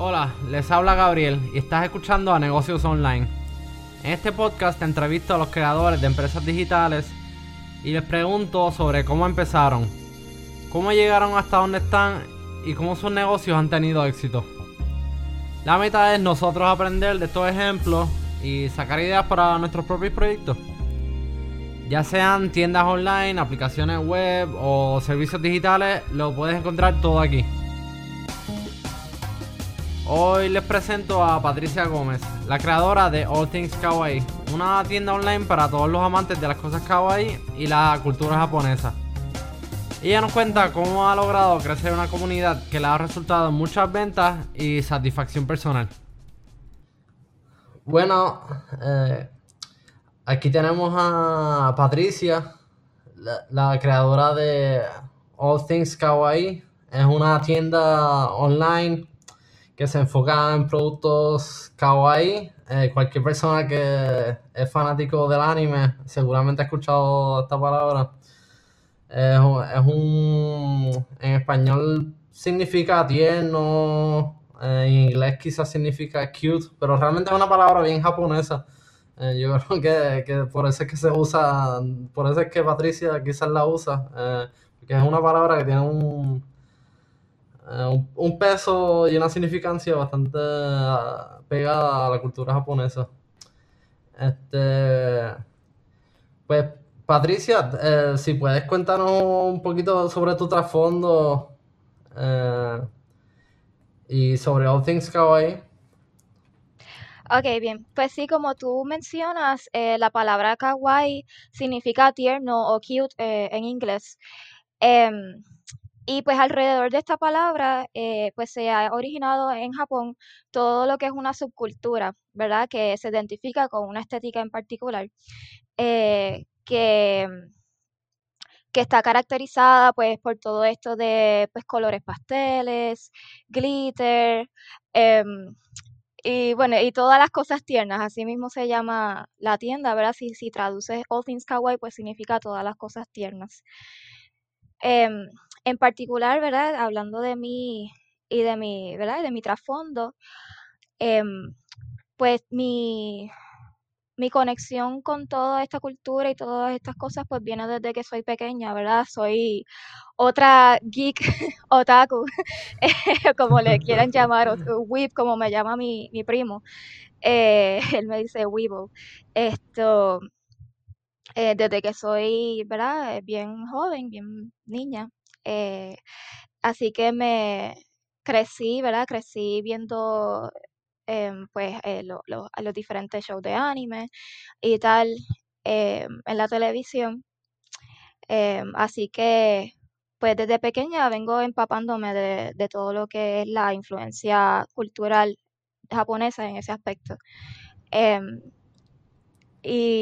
Hola, les habla Gabriel y estás escuchando a Negocios Online. En este podcast te entrevisto a los creadores de empresas digitales y les pregunto sobre cómo empezaron, cómo llegaron hasta donde están y cómo sus negocios han tenido éxito. La meta es nosotros aprender de estos ejemplos y sacar ideas para nuestros propios proyectos. Ya sean tiendas online, aplicaciones web o servicios digitales, lo puedes encontrar todo aquí. Hoy les presento a Patricia Gómez, la creadora de All Things Kawaii, una tienda online para todos los amantes de las cosas kawaii y la cultura japonesa. Ella nos cuenta cómo ha logrado crecer una comunidad que le ha resultado muchas ventas y satisfacción personal. Bueno, eh, aquí tenemos a Patricia, la, la creadora de All Things Kawaii. Es una tienda online que se enfoca en productos kawaii. Eh, cualquier persona que es fanático del anime seguramente ha escuchado esta palabra. Es un, en español significa tierno, eh, en inglés quizás significa cute, pero realmente es una palabra bien japonesa. Eh, yo creo que, que por eso es que se usa, por eso es que Patricia quizás la usa, porque es una palabra que tiene un, un, un peso y una significancia bastante ah, pegada a la cultura japonesa. Este, pues, Patricia, eh, si puedes contarnos un poquito sobre tu trasfondo eh, y sobre All Things Kawaii. Ok, bien. Pues sí, como tú mencionas, eh, la palabra kawaii significa tierno o cute eh, en inglés. Em, y pues alrededor de esta palabra, eh, pues se ha originado en Japón todo lo que es una subcultura, ¿verdad? Que se identifica con una estética en particular, eh, que, que está caracterizada pues por todo esto de pues colores pasteles, glitter, em, y bueno, y todas las cosas tiernas, así mismo se llama la tienda, ¿verdad? Si, si traduces All Things Kawaii, pues significa todas las cosas tiernas. Em, en particular, ¿verdad? Hablando de mí y de mi, ¿verdad? De mi trasfondo, em, pues mi, mi conexión con toda esta cultura y todas estas cosas, pues viene desde que soy pequeña, ¿verdad? Soy otra geek otaku, como le quieran llamar, o weeb, como me llama mi, mi primo. Eh, él me dice weeble. Esto, eh, desde que soy, ¿verdad? Eh, Bien joven, bien niña. Eh, así que me crecí, ¿verdad? Crecí viendo em, pues eh, lo- lo- a los diferentes shows de anime y tal en la televisión. Así que pues desde pequeña vengo empapándome de, de todo lo que es la influencia cultural japonesa en ese aspecto. Em,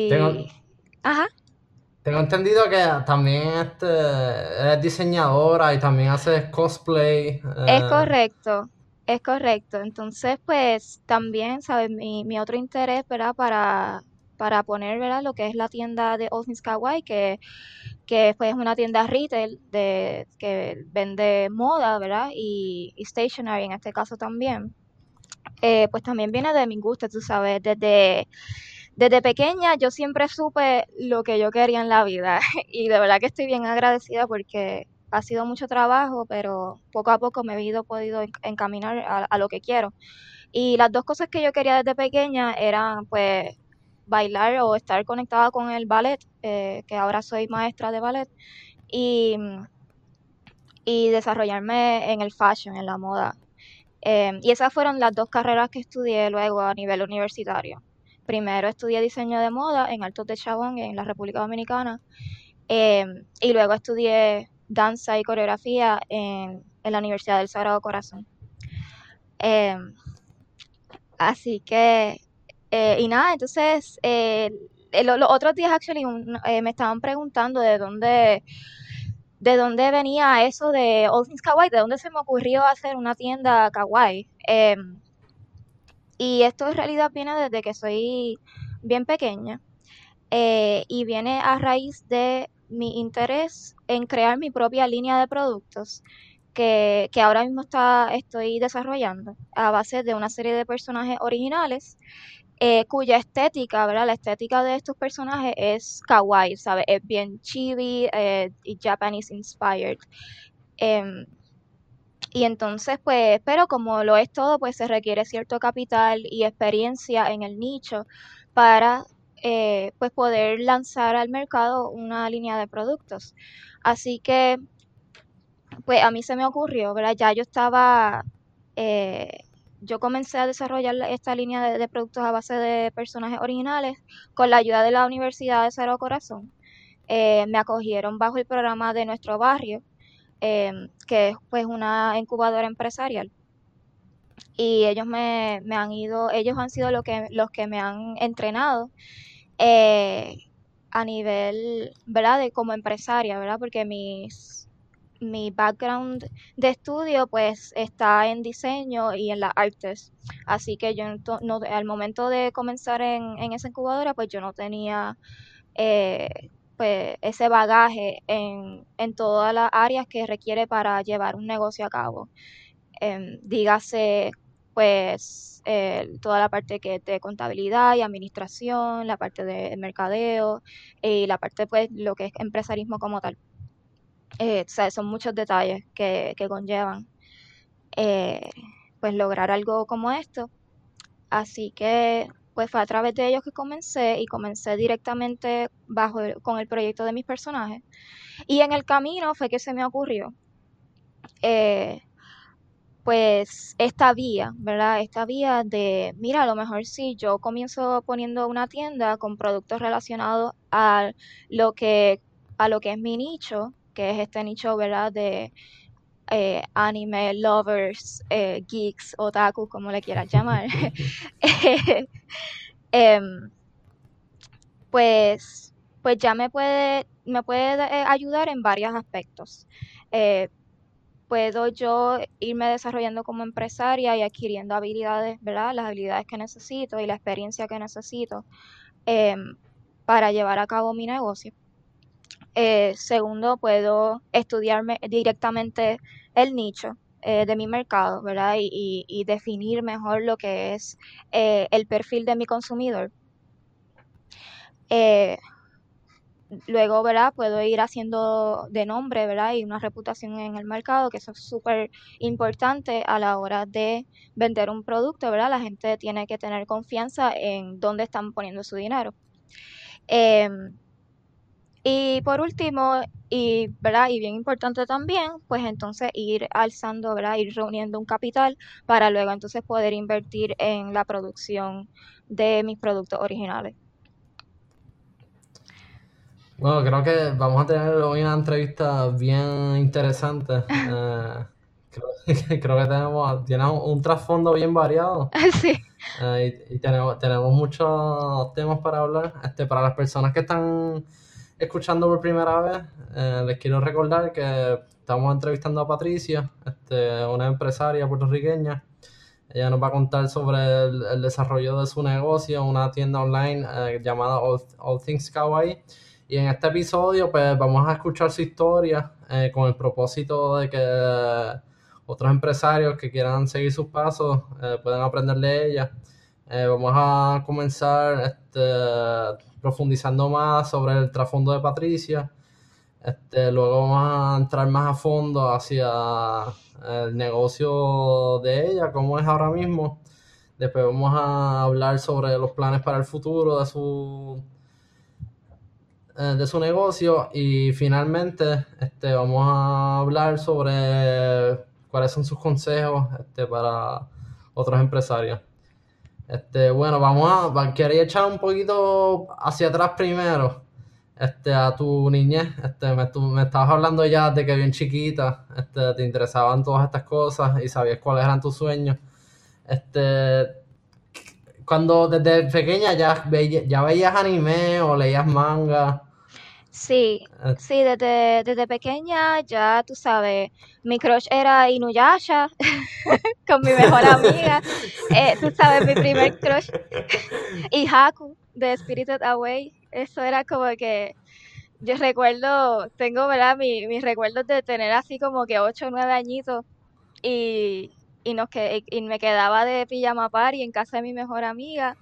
Tengo, y, ajá. Tengo entendido que también este, eres diseñadora y también haces cosplay. Es eh, correcto, es correcto. Entonces, pues también, ¿sabes? Mi, mi otro interés, ¿verdad? Para, para poner, ¿verdad? Lo que es la tienda de All Things Kawaii, que, que pues, es una tienda retail de, que vende moda, ¿verdad? Y, y stationery en este caso también. Eh, pues también viene de mi gusto, tú sabes, desde, desde pequeña yo siempre supe lo que yo quería en la vida y de verdad que estoy bien agradecida porque ha sido mucho trabajo, pero poco a poco me he ido podido en- encaminar a, lo que quiero. Y las dos cosas que yo quería desde pequeña eran pues bailar o estar conectada con el ballet, eh, que ahora soy maestra de ballet, y, y desarrollarme en el fashion, en la moda. Em, y esas fueron las dos carreras que estudié luego a nivel universitario. Primero estudié diseño de moda en Altos de Chabón, en la República Dominicana, em, y luego estudié danza y coreografía en, la Universidad del Sagrado Corazón. Em, así que, eh, y nada, entonces, eh, eh, lo- los otros días, actually, eh, me estaban preguntando de dónde, de dónde venía eso de All Things Kawaii, de dónde se me ocurrió hacer una tienda kawaii. Em, y esto en realidad viene desde que soy bien pequeña eh, y viene a raíz de mi interés en crear mi propia línea de productos que, que ahora mismo está, estoy desarrollando a base de una serie de personajes originales eh, cuya estética, ¿verdad? La estética de estos personajes es kawaii, ¿sabes? Es bien chibi eh, y Japanese inspired. Em, y entonces, pues, pero como lo es todo, pues se requiere cierto capital y experiencia en el nicho para eh, pues poder lanzar al mercado una línea de productos. Así que, pues a mí se me ocurrió, ¿verdad? Ya yo estaba eh, yo comencé a desarrollar esta línea de, productos a base de personajes originales con la ayuda de la Universidad de Cero Corazón. Eh, me acogieron bajo el programa de nuestro barrio, eh, que es pues una incubadora empresarial. Y ellos me, han ido, ellos han sido lo que, los que me han entrenado eh, a nivel, ¿verdad? De como empresaria, ¿verdad? Porque mis mi background de estudio pues está en diseño y en las artes. Así que yo no, al momento de comenzar en, esa incubadora pues yo no tenía eh, pues ese bagaje en, todas las áreas que requiere para llevar un negocio a cabo. Em, dígase pues toda la parte que de contabilidad y administración, la parte de mercadeo y la parte pues lo que es empresarismo como tal. Eh, son muchos detalles que, conllevan eh, pues lograr algo como esto. Así que pues fue a través de ellos que comencé y comencé directamente bajo con el proyecto de mis personajes. Y en el camino fue que se me ocurrió eh, pues esta vía, ¿verdad? Esta vía de, mira, a lo mejor si yo comienzo poniendo una tienda con productos relacionados a lo que, a lo que es mi nicho, que es este nicho, ¿verdad? De eh, anime lovers, eh, geeks, otaku, como le quieras llamar. Em, pues, pues ya me puede, me puede eh, ayudar en varios aspectos. puedo yo irme desarrollando como empresaria y adquiriendo habilidades, ¿verdad? Las habilidades que necesito y la experiencia que necesito em, para llevar a cabo mi negocio. Eh, segundo, puedo estudiarme directamente el nicho eh, de mi mercado, ¿verdad? Y, definir mejor lo que es eh, el perfil de mi consumidor. luego, ¿verdad? Puedo ir haciendo de nombre, ¿verdad? Y una reputación en el mercado, que eso es súper importante a la hora de vender un producto, ¿verdad? La gente tiene que tener confianza en dónde están poniendo su dinero. Y por último, y, ¿verdad? y bien importante también, pues entonces ir alzando, ¿verdad? ir reuniendo un capital para luego entonces poder invertir en la producción de mis productos originales. Bueno, creo que vamos a tener hoy una entrevista bien interesante. Eh, creo, que tenemos tiene un, trasfondo bien variado. Sí. Eh, y, tenemos, tenemos muchos temas para hablar. Este, para las personas que están escuchando por primera vez, eh, les quiero recordar que estamos entrevistando a Patricia, este, una empresaria puertorriqueña. Ella nos va a contar sobre el, desarrollo de su negocio, una tienda online eh, llamada All, Things Kawaii. Y en este episodio, pues vamos a escuchar su historia eh, con el propósito de que otros empresarios que quieran seguir sus pasos puedan aprender de ella. Vamos a comenzar este, profundizando más sobre el trasfondo de Patricia. Este, luego vamos a entrar más a fondo hacia el negocio de ella, cómo es ahora mismo. Después vamos a hablar sobre los planes para el futuro de su eh, de su negocio y finalmente este, vamos a hablar sobre cuáles son sus consejos este, para otros empresarios. Este, bueno, vamos a, quería echar un poquito hacia atrás primero, este, a tu niñez, este, me, me estabas hablando ya de que bien chiquita, este, te interesaban todas estas cosas y sabías cuáles eran tus sueños, este, cuando desde pequeña ya, ya veías anime o leías manga, Sí, eh. sí, desde, desde pequeña ya tú sabes, mi crush era Inuyasha con mi mejor amiga, eh, tú sabes, mi primer crush, y Haku de Spirited Away, eso era como que Yo recuerdo, tengo, ¿verdad? Mi- mis recuerdos de tener así como que 8 o 9 añitos y, y, nos que, y me quedaba de pijama party en casa de mi mejor amiga.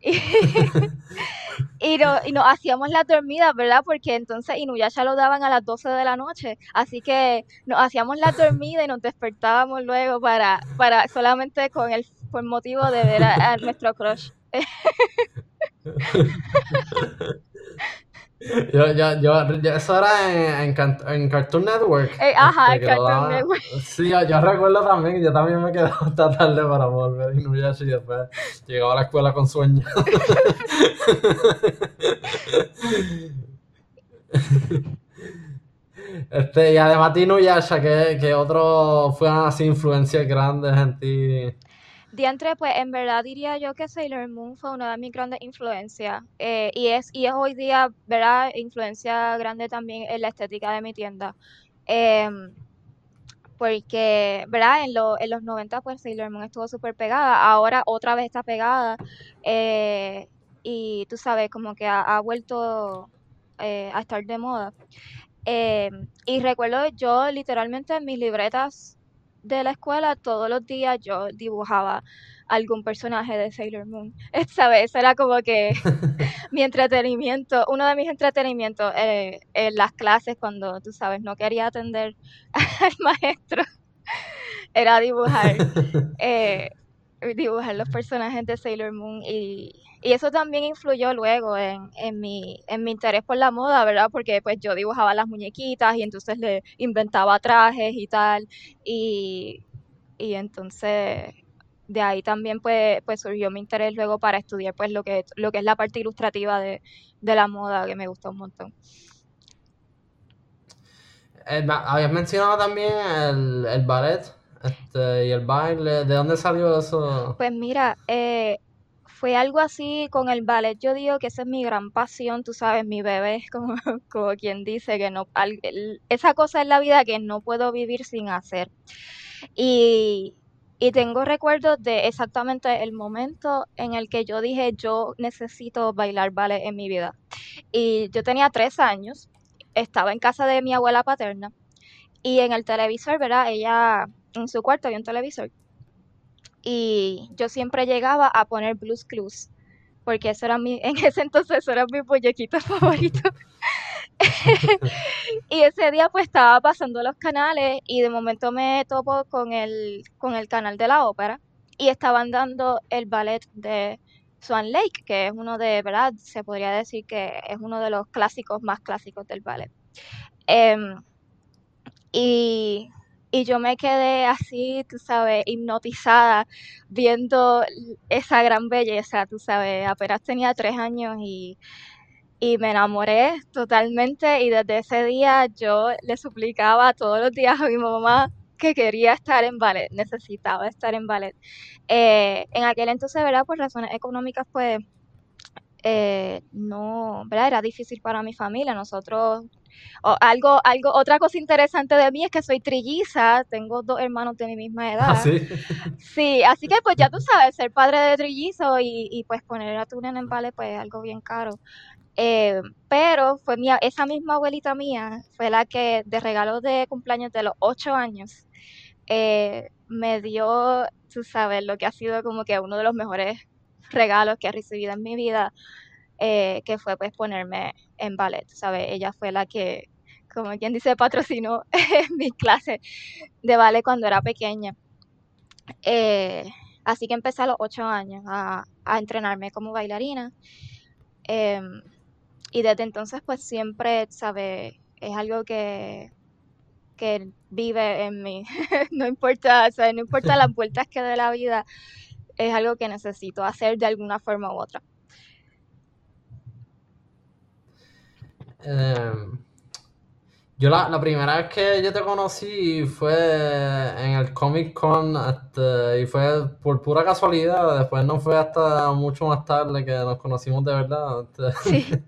Y, y, no, nos hacíamos las dormidas, ¿verdad? Porque entonces Inuyasha lo daban a las 12 de la noche. Así que nos hacíamos las dormidas y nos despertábamos luego para, para solamente con el por motivo de ver a, a nuestro crush. Yo, yo, yo, yo- eso era en, en, en Cartoon Network. Eh, ajá, este, lo Cartoon Network. Sí, yo, yo recuerdo también, yo también me quedaba hasta tarde para volver a Inuyasha y después llegaba a la escuela con sueño. Este, y además de Inuyasha, que, que otro fue así influencias grandes en ti. Diantre, pues en verdad diría yo que Sailor Moon fue una de mis grandes influencias eh, y es, y es hoy día, ¿verdad? Influencia grande también en la estética de mi tienda. Em, porque, ¿verdad? En, lo- en los 90 pues Sailor Moon estuvo súper pegada, ahora otra vez está pegada eh, y tú sabes, como que ha, vuelto eh, a estar de moda. Em, y recuerdo yo literalmente en mis libretas de la escuela todos los días yo dibujaba algún personaje de Sailor Moon. ¿Sabes? Eso era como que mi entretenimiento, uno de mis entretenimientos eh, en las clases cuando, tú sabes, no quería atender al maestro, era dibujar, eh, dibujar los personajes de Sailor Moon y, y eso también influyó luego en, en mi, en mi interés por la moda, ¿verdad? Porque pues yo dibujaba las muñequitas y entonces le inventaba trajes y tal y, y entonces de ahí también pues, pues surgió mi interés luego para estudiar pues lo que, lo que es la parte ilustrativa de, de la moda que me gusta un montón. Eh, habías mencionado también el, el ballet este, y el baile. ¿De dónde salió eso? Pues mira, eh, fue algo así con el ballet. Yo digo que esa es mi gran pasión, tú sabes, mi bebé, como, como quien dice que no, al- esa cosa en la vida que no puedo vivir sin hacer. Y, y tengo recuerdos de exactamente el momento en el que yo dije, yo necesito bailar ballet en mi vida. Y yo tenía tres años, estaba en casa de mi abuela paterna y en el televisor, ¿verdad? Ella, en su cuarto había un televisor y yo siempre llegaba a poner Blues Clues, porque eso era mi, en ese entonces eso era mi muñequito favorito. Y ese día pues estaba pasando los canales y de momento me topo con el, con el canal de la ópera y estaban dando el ballet de Swan Lake, que es uno de, ¿verdad? Se podría decir que es uno de los clásicos más clásicos del ballet. Em, y, y yo me quedé así, tú sabes, hipnotizada viendo esa gran belleza, tú sabes, apenas tenía tres años y, y me enamoré totalmente y desde ese día yo le suplicaba todos los días a mi mamá que quería estar en ballet, necesitaba estar en ballet. Eh, en aquel entonces, ¿verdad? Por razones económicas, pues eh, no, ¿verdad? Era difícil para mi familia. Nosotros, algo, algo, otra cosa interesante de mí es que soy trilliza, tengo dos hermanos de mi misma edad. ¿Ah, sí? Sí, así que pues ya tú sabes, ser padre de trillizo y, y pues poner a tu nena en ballet pues es algo bien caro. Eh, pero fue mía, esa misma abuelita mía fue la que de regalo de cumpleaños de los ocho años eh, me dio, tú sabes, lo que ha sido como que uno de los mejores regalos que he recibido en mi vida, eh, que fue pues ponerme en ballet, ¿sabes? Ella fue la que, como quien dice, patrocinó mi clase de ballet cuando era pequeña. Eh, así que empecé a los ocho años a, a entrenarme como bailarina. Em, y desde entonces, pues siempre, ¿sabes? Es algo que, que vive en mí. No importa, o no importa las vueltas que dé la vida, es algo que necesito hacer de alguna forma u otra. Em, yo la, la primera vez que yo te conocí fue en el Comic Con este, y fue por pura casualidad. Después no fue hasta mucho más tarde que nos conocimos de verdad. este. Sí,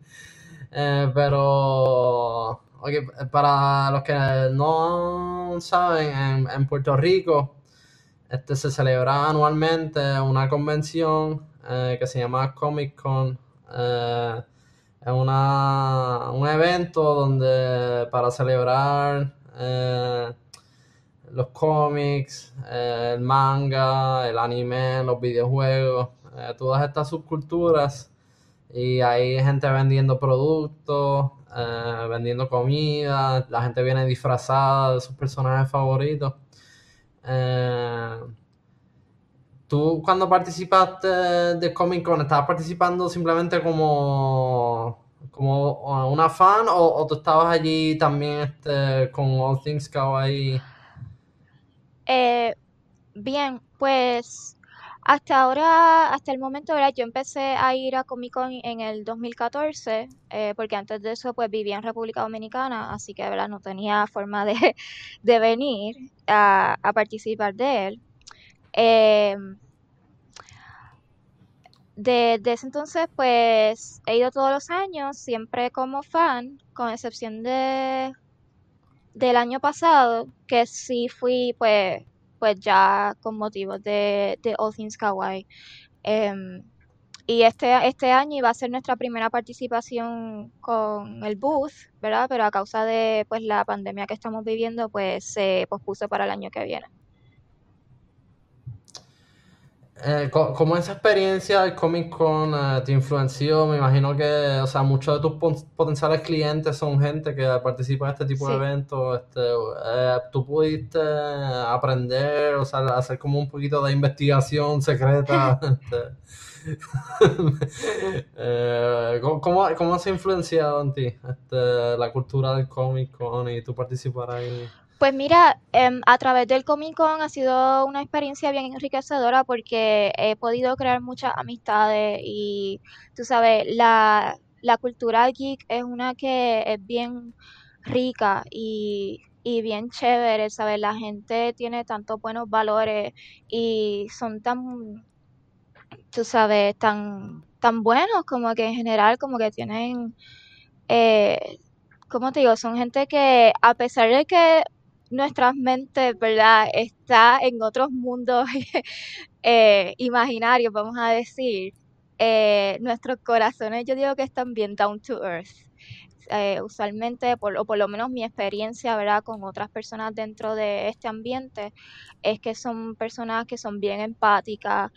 Eh, pero para los que no saben, en, en Puerto Rico este, se celebra anualmente una convención eh, que se llama Comic Con. eh, es una, un evento donde para celebrar eh, los cómics, eh, el manga, el anime, los videojuegos, todas estas subculturas. Y hay gente vendiendo productos, vendiendo comida, la gente viene disfrazada de sus personajes favoritos. ¿Tú cuando participaste de Comic Con estabas participando simplemente como, como una fan o, tú estabas allí también este, con All Things Kawaii? Eh, bien, pues hasta ahora, hasta el momento, ¿verdad? yo empecé a ir a Comic Con en el 2014, eh, porque antes de eso pues vivía en República Dominicana, así que ¿verdad? no tenía forma de, venir a, a participar de él. Em, desde ese entonces, pues he ido todos los años, siempre como fan, con excepción de del año pasado, que sí fui, pues, pues ya con motivos de, de All Things Kawaii. Em, y este, este año iba a ser nuestra primera participación con el booth, ¿verdad? Pero a causa de pues la pandemia que estamos viviendo, pues se pospuso para el año que viene. Eh, ¿Cómo esa experiencia del Comic Con eh, te influenció? Me imagino que, o sea, muchos de tus potenciales clientes son gente que participa en este tipo de eventos. Este, eh, ¿Tú pudiste aprender, o sea, hacer como un poquito de investigación secreta? Este, ¿cómo, ¿cómo, se ha influenciado en ti este, la cultura del Comic Con y tu participar ahí? Pues mira, em, a través del Comic Con ha sido una experiencia bien enriquecedora porque he podido crear muchas amistades y tú sabes, la, la cultura geek es una que es bien rica y, y bien chévere, ¿sabes? La gente tiene tantos buenos valores y son tan, tú sabes, tan, tan buenos como que en general como que tienen, eh, ¿cómo te digo? Son gente que a pesar de que nuestras mentes, ¿verdad? Está en otros mundos eh, imaginarios, vamos a decir. Eh, nuestros corazones, yo digo que están bien down to earth. Eh, usualmente, por, o por lo menos mi experiencia, ¿verdad? Con otras personas dentro de este ambiente, es que son personas que son bien empáticas,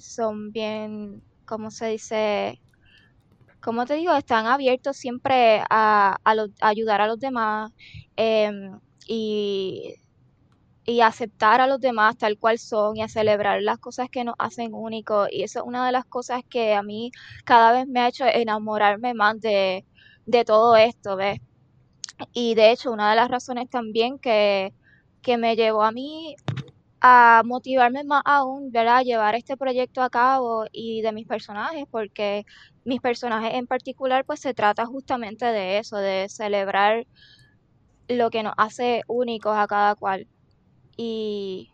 son bien, ¿cómo se dice? Como te digo, están abiertos siempre a, ayudar a los demás. Em, y, y aceptar a los demás tal cual son y a celebrar las cosas que nos hacen únicos. Y eso es una de las cosas que a mí cada vez me ha hecho enamorarme más de, de todo esto, ¿ves? Y de hecho, una de las razones también que, que me llevó a mí a motivarme más aún, ¿verdad? A llevar este proyecto a cabo y de mis personajes, porque mis personajes en particular, pues se trata justamente de eso, de celebrar lo que nos hace únicos a cada cual. Y,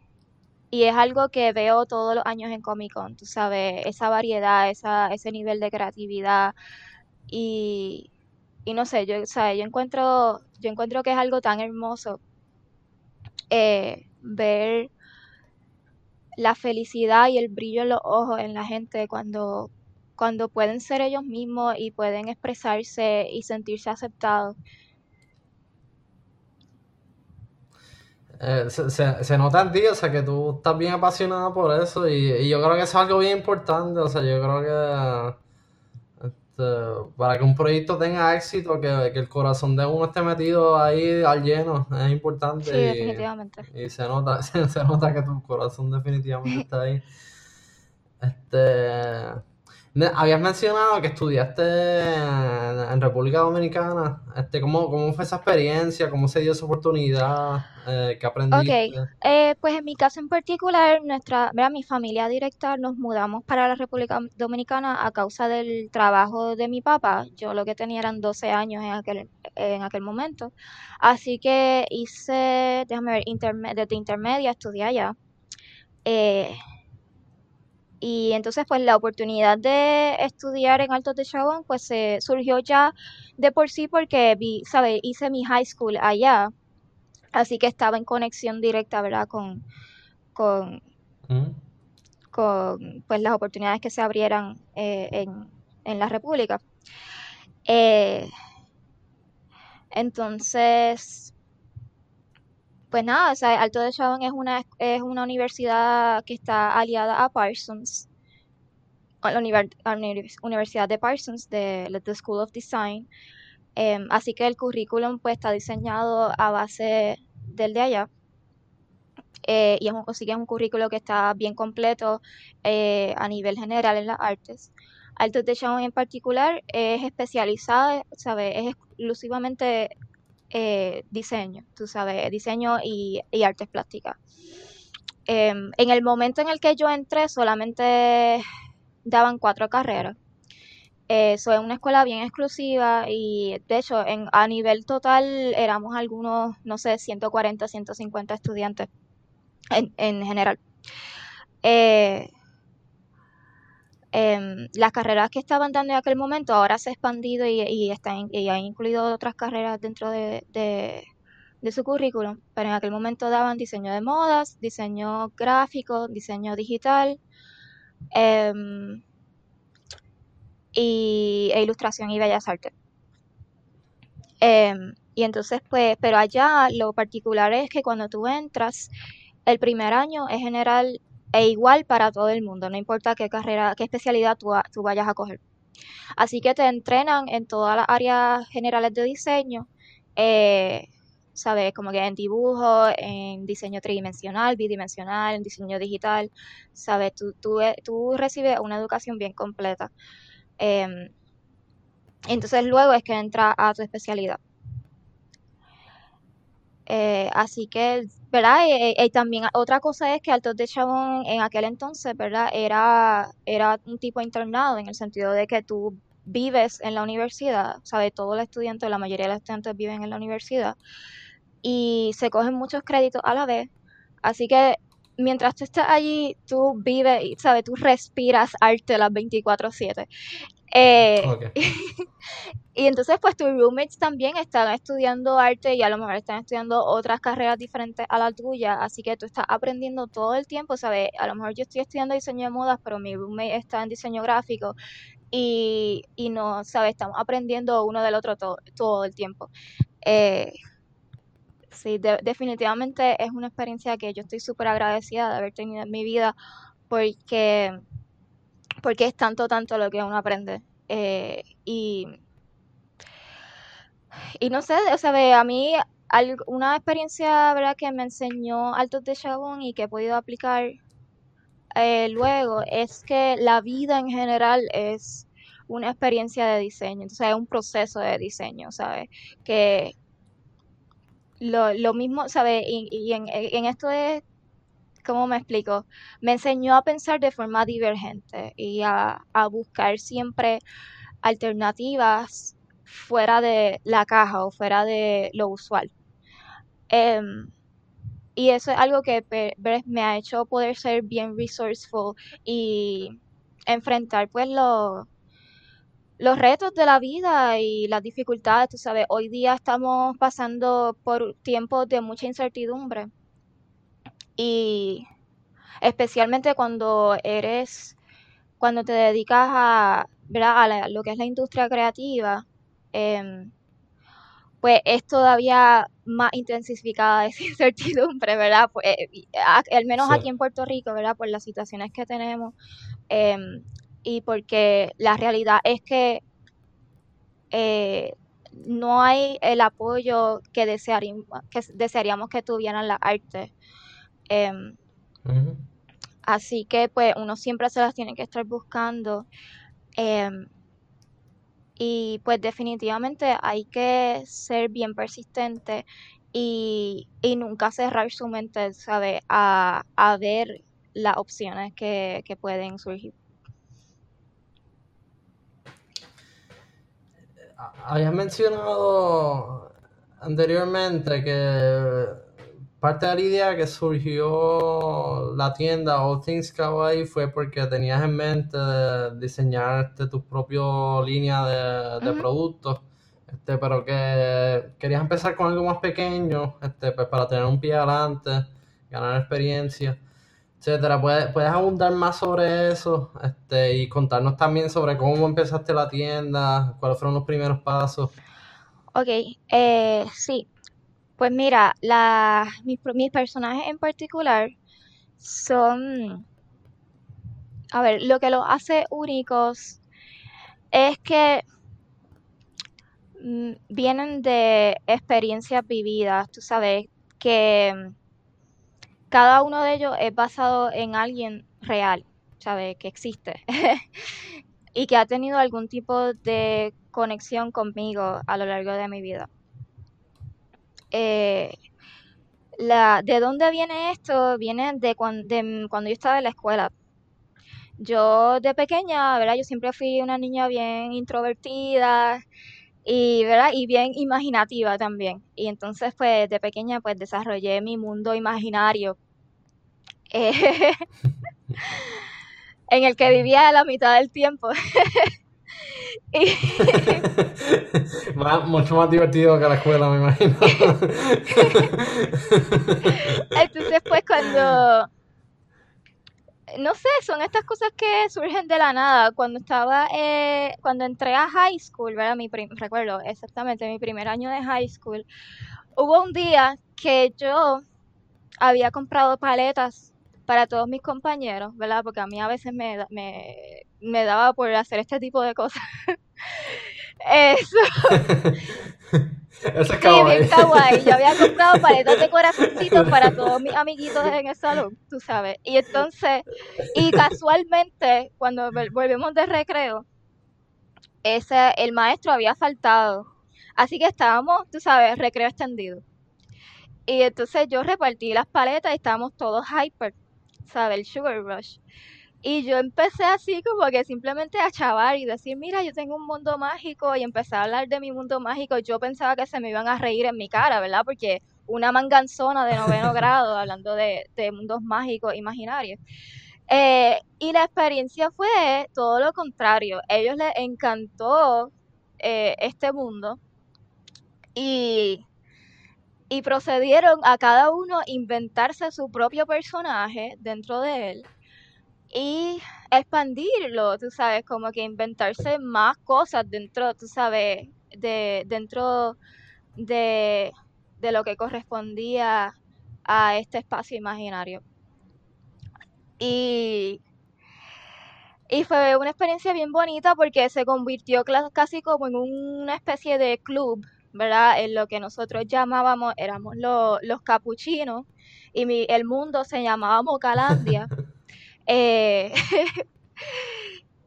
es algo que veo todos los años en Comic Con, tú sabes, esa variedad, esa, ese nivel de creatividad. Y, no sé, yo, yo encuentro, yo encuentro que es algo tan hermoso eh, ver la felicidad y el brillo en los ojos en la gente cuando, cuando pueden ser ellos mismos y pueden expresarse y sentirse aceptados. Eh, se, se, nota en ti, o sea, que tú estás bien apasionada por eso y, yo creo que eso es algo bien importante, o sea, yo creo que este, para que un proyecto tenga éxito, que, el corazón de uno esté metido ahí al lleno, es importante. Sí, definitivamente. Y se nota, se nota que tu corazón definitivamente está ahí. Este, Habías mencionado que estudiaste en, República Dominicana. Este, ¿cómo, ¿Cómo fue esa experiencia? ¿Cómo se dio esa oportunidad? Eh, ¿Qué aprendiste? Ok, eh, pues en mi caso en particular, nuestra, mi familia directa nos mudamos para la República Dominicana a causa del trabajo de mi papá. Yo lo que tenía eran 12 años en aquel, en aquel momento. Así que hice, déjame ver, desde intermedia estudié allá. Eh, y entonces pues la oportunidad de estudiar en Altos de Chabón pues se surgió ya de por sí porque vi, ¿sabe? hice mi high school allá, así que estaba en conexión directa, ¿verdad? Con, con, mm. con pues las oportunidades que se abrieran eh, en, en la República. Eh, entonces, pues nada, o sea, Alto de Chabón es una, es una universidad que está aliada a Parsons, a la Universidad de Parsons, de The School of Design. Em, así que el currículum pues está diseñado a base del de allá. Eh, y es un, un currículo que está bien completo eh, a nivel general en las artes. Alto de Chabón en particular es especializada, ¿sabes? Es exclusivamente eh, diseño, tú sabes, diseño y, artes plásticas. Em, en el momento en el que yo entré solamente daban cuatro carreras. Eso es una escuela bien exclusiva y de hecho en, a nivel total éramos algunos, no sé, 140, 150 estudiantes en, en general. Eh, em, las carreras que estaban dando en aquel momento ahora se ha expandido y, están, y han incluido otras carreras dentro de, de, su currículum, pero en aquel momento daban diseño de modas, diseño gráfico, diseño digital, em, y, e ilustración y bellas artes. Em, y entonces, pues, pero allá lo particular es que cuando tú entras, el primer año es general e igual para todo el mundo, no importa qué carrera, qué especialidad tú, tú vayas a coger. Así que te entrenan en todas las áreas generales de diseño, eh, ¿sabes? Como que en dibujo, en diseño tridimensional, bidimensional, en diseño digital, ¿sabes? Tú, tú, tú recibes una educación bien completa. Em, entonces luego es que entra a tu especialidad. Eh, así que, ¿verdad? Y, también otra cosa es que Altos de Chabón en aquel entonces, ¿verdad? Era, era un tipo internado en el sentido de que tú vives en la universidad, ¿sabes? Todos los estudiantes, la mayoría de los estudiantes viven en la universidad y se cogen muchos créditos a la vez. Así que mientras tú estás allí, tú vives, ¿sabes? Tú respiras arte las 24/7. Eh, y entonces, pues tus roommates también están estudiando arte y a lo mejor están estudiando otras carreras diferentes a la tuya, así que tú estás aprendiendo todo el tiempo, ¿sabes? A lo mejor yo estoy estudiando diseño de modas, pero mi roommate está en diseño gráfico y, y no, ¿sabes? Estamos aprendiendo uno del otro todo, todo el tiempo. Eh, sí, definitivamente es una experiencia que yo estoy súper agradecida de haber tenido en mi vida porque, porque es tanto, tanto lo que uno aprende. Eh, y, y no sé, o sea, a mí una experiencia ¿verdad? que me enseñó Altos de Chabón y que he podido aplicar eh, luego es que la vida en general es una experiencia de diseño, entonces es un proceso de diseño, ¿sabes? Que lo, lo mismo, ¿sabes? Y, en, en, esto es, ¿cómo me explico? Me enseñó a pensar de forma divergente y a, buscar siempre alternativas fuera de la caja o fuera de lo usual. Em, y eso es algo que me ha hecho poder ser bien resourceful y enfrentar pues los los retos de la vida y las dificultades, tú sabes, hoy día estamos pasando por tiempos de mucha incertidumbre y especialmente cuando eres, cuando te dedicas a, a lo que es la industria creativa, em, pues es todavía más intensificada esa incertidumbre, ¿verdad? Pues, eh, al menos aquí en Puerto Rico, ¿verdad? Por las situaciones que tenemos. Em, y porque la realidad es que eh, no hay el apoyo que, desearíamos que desearíamos que tuvieran las artes. Em, así que pues uno siempre se las tiene que estar buscando. Em, y pues definitivamente hay que ser bien persistente y, nunca cerrar su mente, ¿sabe? A, ver las opciones que pueden surgir. habías mencionado anteriormente que parte de la idea que surgió la tienda All Things Kawaii fue porque tenías en mente diseñarte tu propia línea de, productos, este, pero que querías empezar con algo más pequeño, este, pues para tener un pie adelante, ganar experiencia. etcétera. ¿Puedes, puedes abundar más sobre eso este, y contarnos también sobre cómo empezaste la tienda, cuáles fueron los primeros pasos? Ok, eh, sí. Pues mira, mis, mis personajes en particular son, a ver, lo que los hace únicos es que mm, vienen de experiencias vividas, tú sabes, que cada uno de ellos es basado en alguien real, ¿sabes? Que existe y que ha tenido algún tipo de conexión conmigo a lo largo de mi vida. Eh, la, ¿de dónde viene esto? Viene de, cuan- de m- cuando yo estaba en la escuela. Yo de pequeña, ¿verdad? Yo siempre fui una niña bien introvertida y, ¿verdad? Y bien imaginativa también. Y entonces, pues, de pequeña, pues, desarrollé mi mundo imaginario, eh, en el que vivía la mitad del tiempo. Y, Más- mucho más divertido que la escuela, me imagino. entonces, pues, cuando, no sé, son estas cosas que surgen de la nada. Cuando estaba, eh, cuando entré a high school, ¿verdad? Mi recuerdo exactamente mi primer año de high school, hubo un día que yo había comprado paletas para todos mis compañeros, ¿verdad? Porque a mí a veces me, me, me daba por hacer este tipo de cosas. Eso, Ese es sí, bien kawaii. kawaii. Yo había comprado paletas de corazoncitos para todos mis amiguitos en el salón, tú sabes. Y entonces, y casualmente, cuando vol- volvemos de recreo, ese, el maestro había faltado. Así que estábamos, tú sabes, recreo extendido. Y entonces yo repartí las paletas y estábamos todos hyper, ¿sabes? El sugar rush. Y yo empecé así como que simplemente a chavar y decir, mira, yo tengo un mundo mágico y empecé a hablar de mi mundo mágico. Yo pensaba que se me iban a reír en mi cara, ¿verdad? Porque una manganzona de noveno grado hablando de, de mundos mágicos imaginarios. Eh, y la experiencia fue todo lo contrario. ellos les encantó eh, este mundo y, y procedieron a cada uno inventarse su propio personaje dentro de él y expandirlo, tú sabes, como que inventarse más cosas dentro, tú sabes, de, dentro de, de lo que correspondía a este espacio imaginario. Y, y fue una experiencia bien bonita porque se convirtió casi como en una especie de club, ¿verdad? En lo que nosotros llamábamos, éramos lo- los capuchinos y mi, el mundo se llamaba Mocalandia. Eh,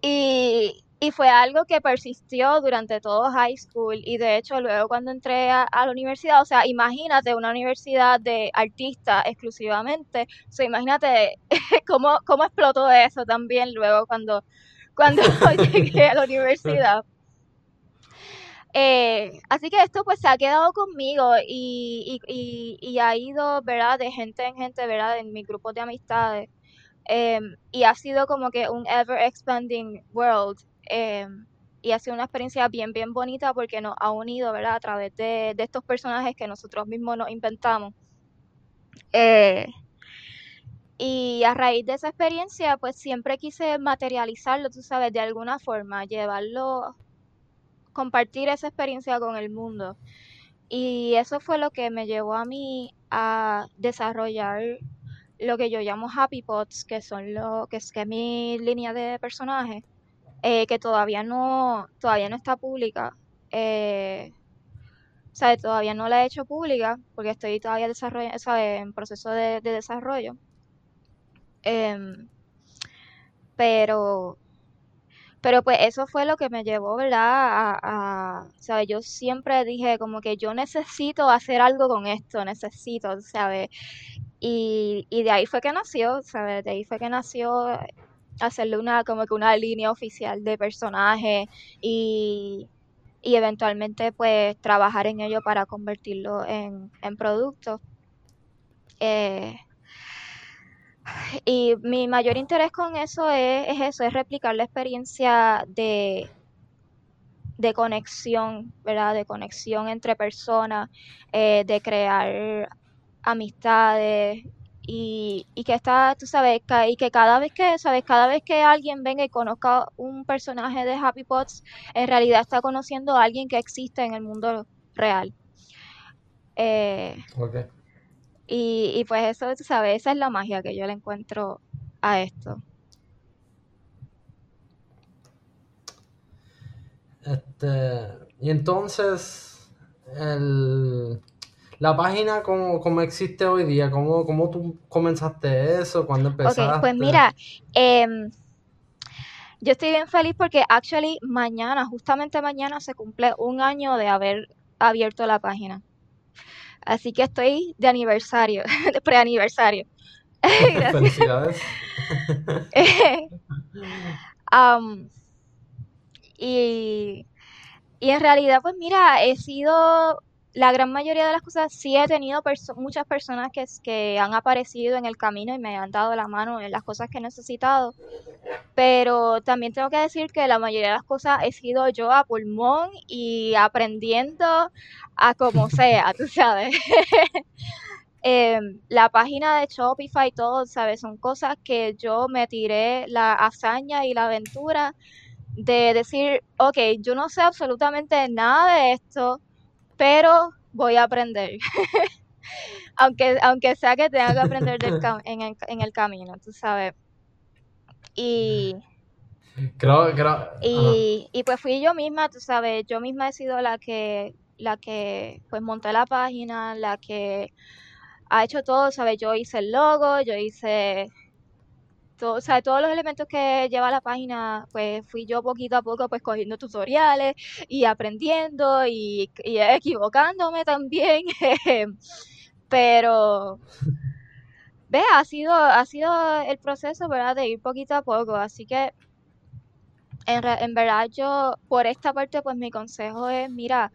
y, y fue algo que persistió durante todo high school y de hecho luego cuando entré a, a la universidad, o sea, imagínate una universidad de artistas exclusivamente, o sea, imagínate cómo, cómo explotó eso también luego cuando, cuando llegué a la universidad. Eh, así que esto pues se ha quedado conmigo y, ha ido, ¿verdad? De gente en gente, ¿verdad? En mis grupos de amistades. Em, y ha sido como que un ever expanding world. em, y ha sido una experiencia bien, bien bonita porque nos ha unido, ¿verdad? A través de, de estos personajes que nosotros mismos nos inventamos. Eh, y a raíz de esa experiencia, pues siempre quise materializarlo, tú sabes, de alguna forma, llevarlo, compartir esa experiencia con el mundo. Y eso fue lo que me llevó a mí a desarrollar lo que yo llamo Happy Pots, que son lo que es que mi línea de personajes, eh, que todavía no, todavía no está pública. Eh, sea, todavía no la he hecho pública porque estoy todavía sea, en proceso de, de desarrollo. Em, pero, pero pues eso fue lo que me llevó, ¿verdad? A, a, ¿sabes? Yo siempre dije como que yo necesito hacer algo con esto, necesito, ¿sabes? Y, y de ahí fue que nació, ¿sabes? De ahí fue que nació hacerle una, como que una línea oficial de personaje y, y eventualmente pues trabajar en ello para convertirlo en, en producto. Eh, y mi mayor interés con eso es, es eso, es replicar la experiencia de, de conexión, ¿verdad? De conexión entre personas, eh, de crear amistades y, y que está, tú sabes, y que cada vez que, sabes, cada vez que alguien venga y conozca un personaje de Happy Pots, en realidad está conociendo a alguien que existe en el mundo real. Eh, Ok. Y, y pues eso, tú sabes, esa es la magia que yo le encuentro a esto. Este, y entonces, el, la página como, como existe hoy día, ¿cómo, cómo tú comenzaste eso? ¿Cuándo Ok, pues empezaste? mira, em, yo estoy bien feliz porque actually mañana, justamente mañana se cumple un año de haber abierto la página. Así que estoy de aniversario, de preaniversario. Gracias. Felicidades. Am, y, y en realidad, pues mira, he sido, la gran mayoría de las cosas, sí he tenido perso- muchas personas que, que han aparecido en el camino y me han dado la mano en las cosas que he necesitado, pero también tengo que decir que la mayoría de las cosas he sido yo a pulmón y aprendiendo a como sea, tú sabes. Em, la página de Shopify y todo, ¿sabes? Son cosas que yo me tiré la hazaña y la aventura de decir, ok, yo no sé absolutamente nada de esto, pero voy a aprender. Aunque, aunque sea que tenga que aprender del en el, en el camino, tú sabes. Y, Creo, creo, y, y pues fui yo misma, tú sabes, yo misma he sido la que, la que pues monté la página, la que ha hecho todo, ¿sabes? Yo hice el logo, yo hice o sea, todos los elementos que lleva la página, pues fui yo poquito a poco pues cogiendo tutoriales y aprendiendo y, equivocándome también. Pero, ve, ha sido, ha sido el proceso, ¿verdad? De ir poquito a poco. Así que, en, en verdad, yo, por esta parte, pues mi consejo es, mira,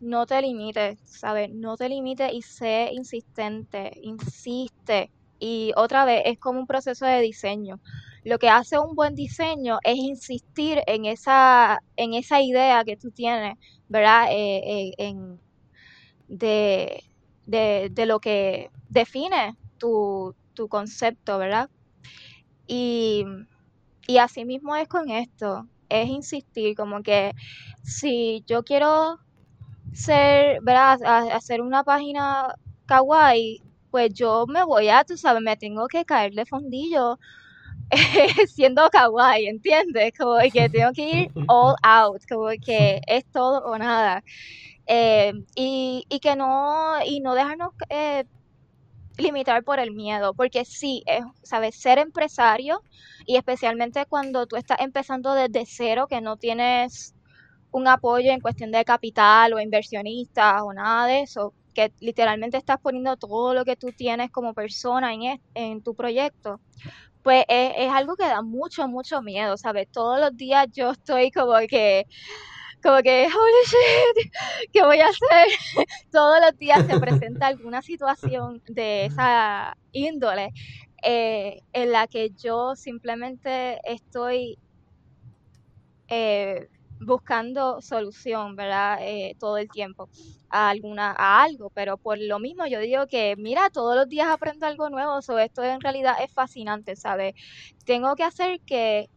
no te limites, ¿sabes? No te limites y sé insistente, insiste. Y otra vez, es como un proceso de diseño. Lo que hace un buen diseño es insistir en esa, en esa idea que tú tienes, ¿verdad? Eh, eh, en, de, de, de lo que define tu, tu concepto, ¿verdad? Y, y así mismo es con esto, es insistir, como que si yo quiero ser, ¿verdad? Hacer una página kawaii, pues yo me voy a, tú sabes, me tengo que caer de fondillo siendo kawaii, ¿entiendes? Como que tengo que ir all out, como que es todo o nada. Eh, y, y que no, y no dejarnos eh, limitar por el miedo, porque sí, es, ¿sabes? Ser empresario y especialmente cuando tú estás empezando desde cero, que no tienes un apoyo en cuestión de capital o inversionistas o nada de eso, que literalmente estás poniendo todo lo que tú tienes como persona en, en tu proyecto, pues es, es algo que da mucho, mucho miedo, ¿sabes? Todos los días yo estoy como que, como que, holy shit, ¿qué voy a hacer? Todos los días se presenta alguna situación de esa índole eh, en la que yo simplemente estoy eh, buscando solución, ¿verdad? Eh, todo el tiempo a alguna, a algo, pero por lo mismo yo digo que, mira, todos los días aprendo algo nuevo, so esto en realidad es fascinante, ¿sabes? Tengo que hacer que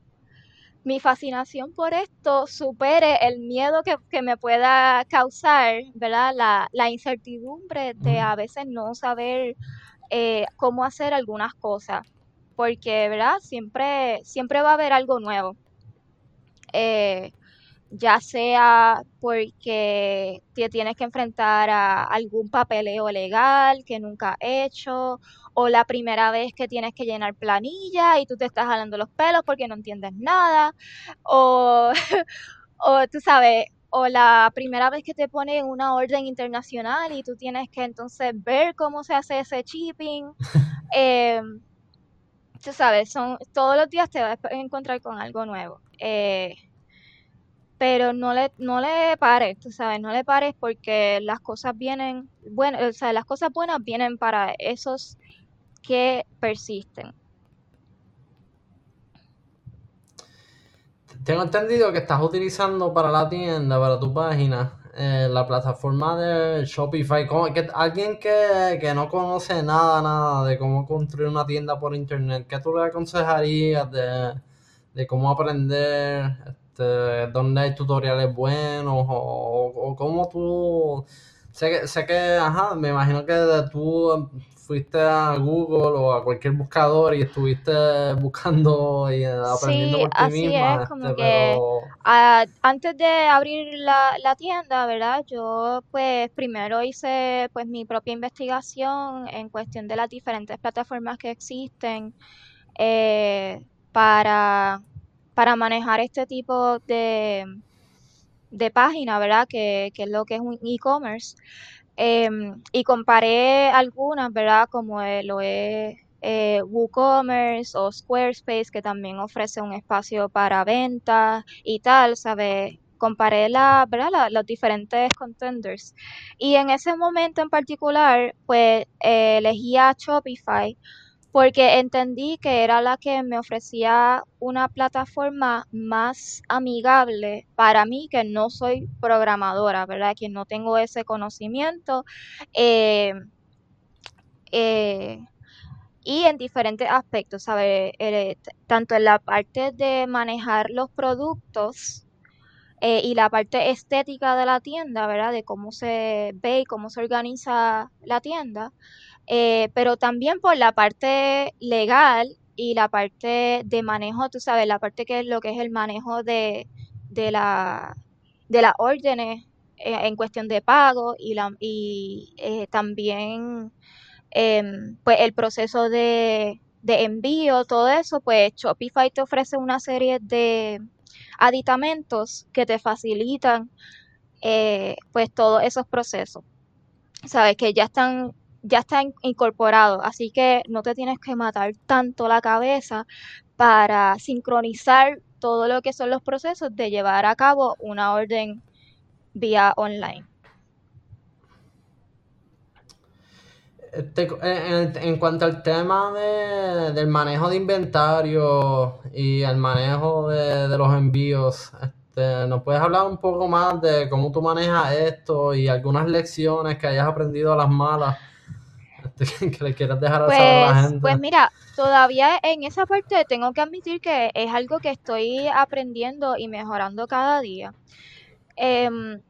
mi fascinación por esto supere el miedo que, que me pueda causar, ¿verdad? La, la incertidumbre de a veces no saber eh, cómo hacer algunas cosas, porque, ¿verdad? Siempre, siempre va a haber algo nuevo. Eh, ya sea porque te tienes que enfrentar a algún papeleo legal que nunca has hecho, o la primera vez que tienes que llenar planilla y tú te estás jalando los pelos porque no entiendes nada, o, o tú sabes, o la primera vez que te ponen una orden internacional y tú tienes que entonces ver cómo se hace ese shipping. Eh, tú sabes, son, todos los días te vas a encontrar con algo nuevo. Eh, pero no le, no le pares, tú sabes, no le pares porque las cosas vienen, bueno, o sea, las cosas buenas vienen para esos que persisten. Tengo entendido que estás utilizando para la tienda, para tu página, eh, la plataforma de Shopify, que alguien que, que no conoce nada, nada de cómo construir una tienda por internet, ¿qué tú le aconsejarías de, de cómo aprender? Este, ¿Dónde hay tutoriales buenos? O, o cómo tú... Sé que, sé que, ajá, me imagino que tú fuiste a Google o a cualquier buscador y estuviste buscando y aprendiendo Sí, por ti así misma, es, como este, que pero ah, antes de abrir la, la tienda, ¿verdad? Yo pues primero hice pues mi propia investigación en cuestión de las diferentes plataformas que existen eh, para, para manejar este tipo de, de página, ¿verdad? Que, que es lo que es un e-commerce. Em, y comparé algunas, ¿verdad? Como eh, lo es eh, WooCommerce o Squarespace, que también ofrece un espacio para ventas y tal, ¿sabes? Comparé la, ¿verdad? los diferentes contenders. Y en ese momento en particular, pues eh, elegí Shopify porque entendí que era la que me ofrecía una plataforma más amigable para mí, que no soy programadora, ¿verdad? Que no tengo ese conocimiento. eh, eh, y en diferentes aspectos, ¿sabes? Eh, tanto en la parte de manejar los productos y la parte estética de la tienda, ¿verdad? De cómo se ve y cómo se organiza la tienda eh, pero también por la parte legal y la parte de manejo, tú sabes, la parte que es lo que es el manejo de, de la, de las órdenes eh, en cuestión de pago y, eh, también em, pues el proceso de, de envío, todo eso, pues Shopify te ofrece una serie de aditamentos que te facilitan pues todos esos procesos. Sabes que ya están, ya están incorporados, así que no te tienes que matar tanto la cabeza para sincronizar todo lo que son los procesos de llevar a cabo una orden vía online. Este, en, cuanto al tema de, del manejo de inventario y el manejo de, de los envíos, este, ¿nos puedes hablar un poco más de cómo tú manejas esto y algunas lecciones que hayas aprendido a las malas, este, que le quieras dejar saber a la Pues, gente? pues mira, todavía en esa parte tengo que admitir que es algo que estoy aprendiendo y mejorando cada día. Em,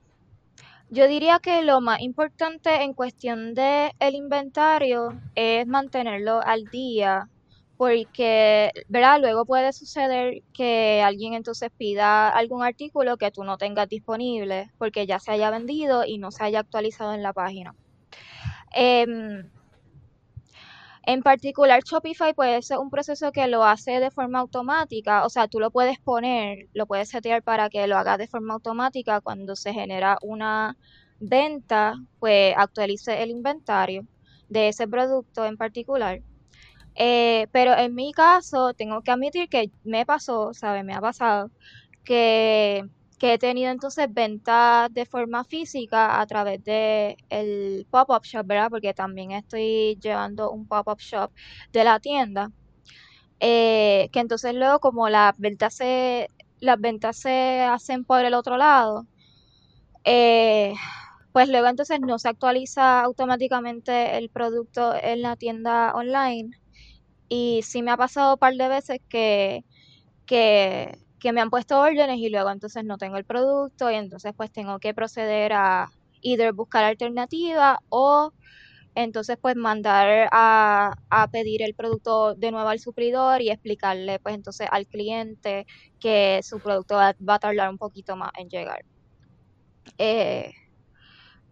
Yo diría que lo más importante en cuestión de el inventario es mantenerlo al día, porque, ¿verdad? Luego puede suceder que alguien entonces pida algún artículo que tú no tengas disponible, porque ya se haya vendido y no se haya actualizado en la página. Em, en particular, Shopify puede ser un proceso que lo hace de forma automática, o sea, tú lo puedes poner, lo puedes setear para que lo haga de forma automática cuando se genera una venta, pues actualice el inventario de ese producto en particular. Eh, pero en mi caso, tengo que admitir que me pasó, ¿sabes? Me ha pasado que, que he tenido entonces ventas de forma física a través de el pop-up shop, ¿verdad? Porque también estoy llevando un pop-up shop de la tienda. eh, que entonces luego como las ventas se, las ventas se hacen por el otro lado, eh, pues luego entonces no se actualiza automáticamente el producto en la tienda online. Y sí me ha pasado un par de veces que que, que me han puesto órdenes y luego entonces no tengo el producto y entonces pues tengo que proceder a either buscar alternativa o entonces pues mandar a, a pedir el producto de nuevo al suplidor y explicarle pues entonces al cliente que su producto va, va a tardar un poquito más en llegar. Eh,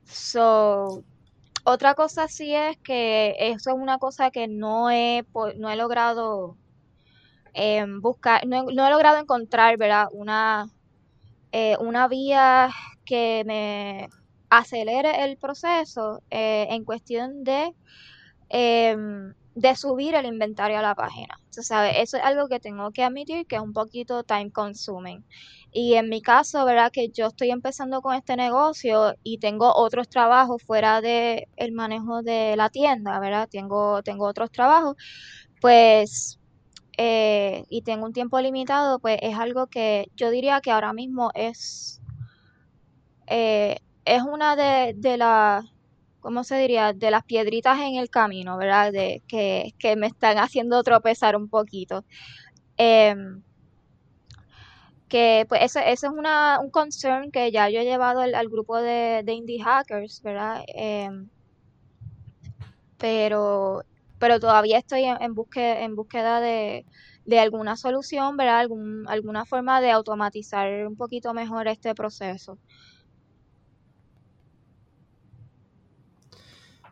so, otra cosa sí es que eso es una cosa que no he, no he logrado em, buscar, no no he logrado encontrar, ¿verdad? Una, eh, una vía que me acelere el proceso eh, en cuestión de, em, de subir el inventario a la página. Tú sabes, eso es algo que tengo que admitir que es un poquito time consuming. Y en mi caso, ¿verdad? Que yo estoy empezando con este negocio y tengo otros trabajos fuera de el manejo de la tienda, ¿verdad? Tengo, tengo otros trabajos, pues eh, y tengo un tiempo limitado, pues es algo que yo diría que ahora mismo es, eh, es una de, de las, ¿cómo se diría? De las piedritas en el camino, ¿verdad? De, que, que me están haciendo tropezar un poquito. Em, que pues ese, ese es una, un concern que ya yo he llevado al, grupo de, de indie hackers, ¿verdad? Em, pero, pero todavía estoy en, búsqueda, en búsqueda de, de alguna solución, ¿verdad? Algún, alguna forma de automatizar un poquito mejor este proceso.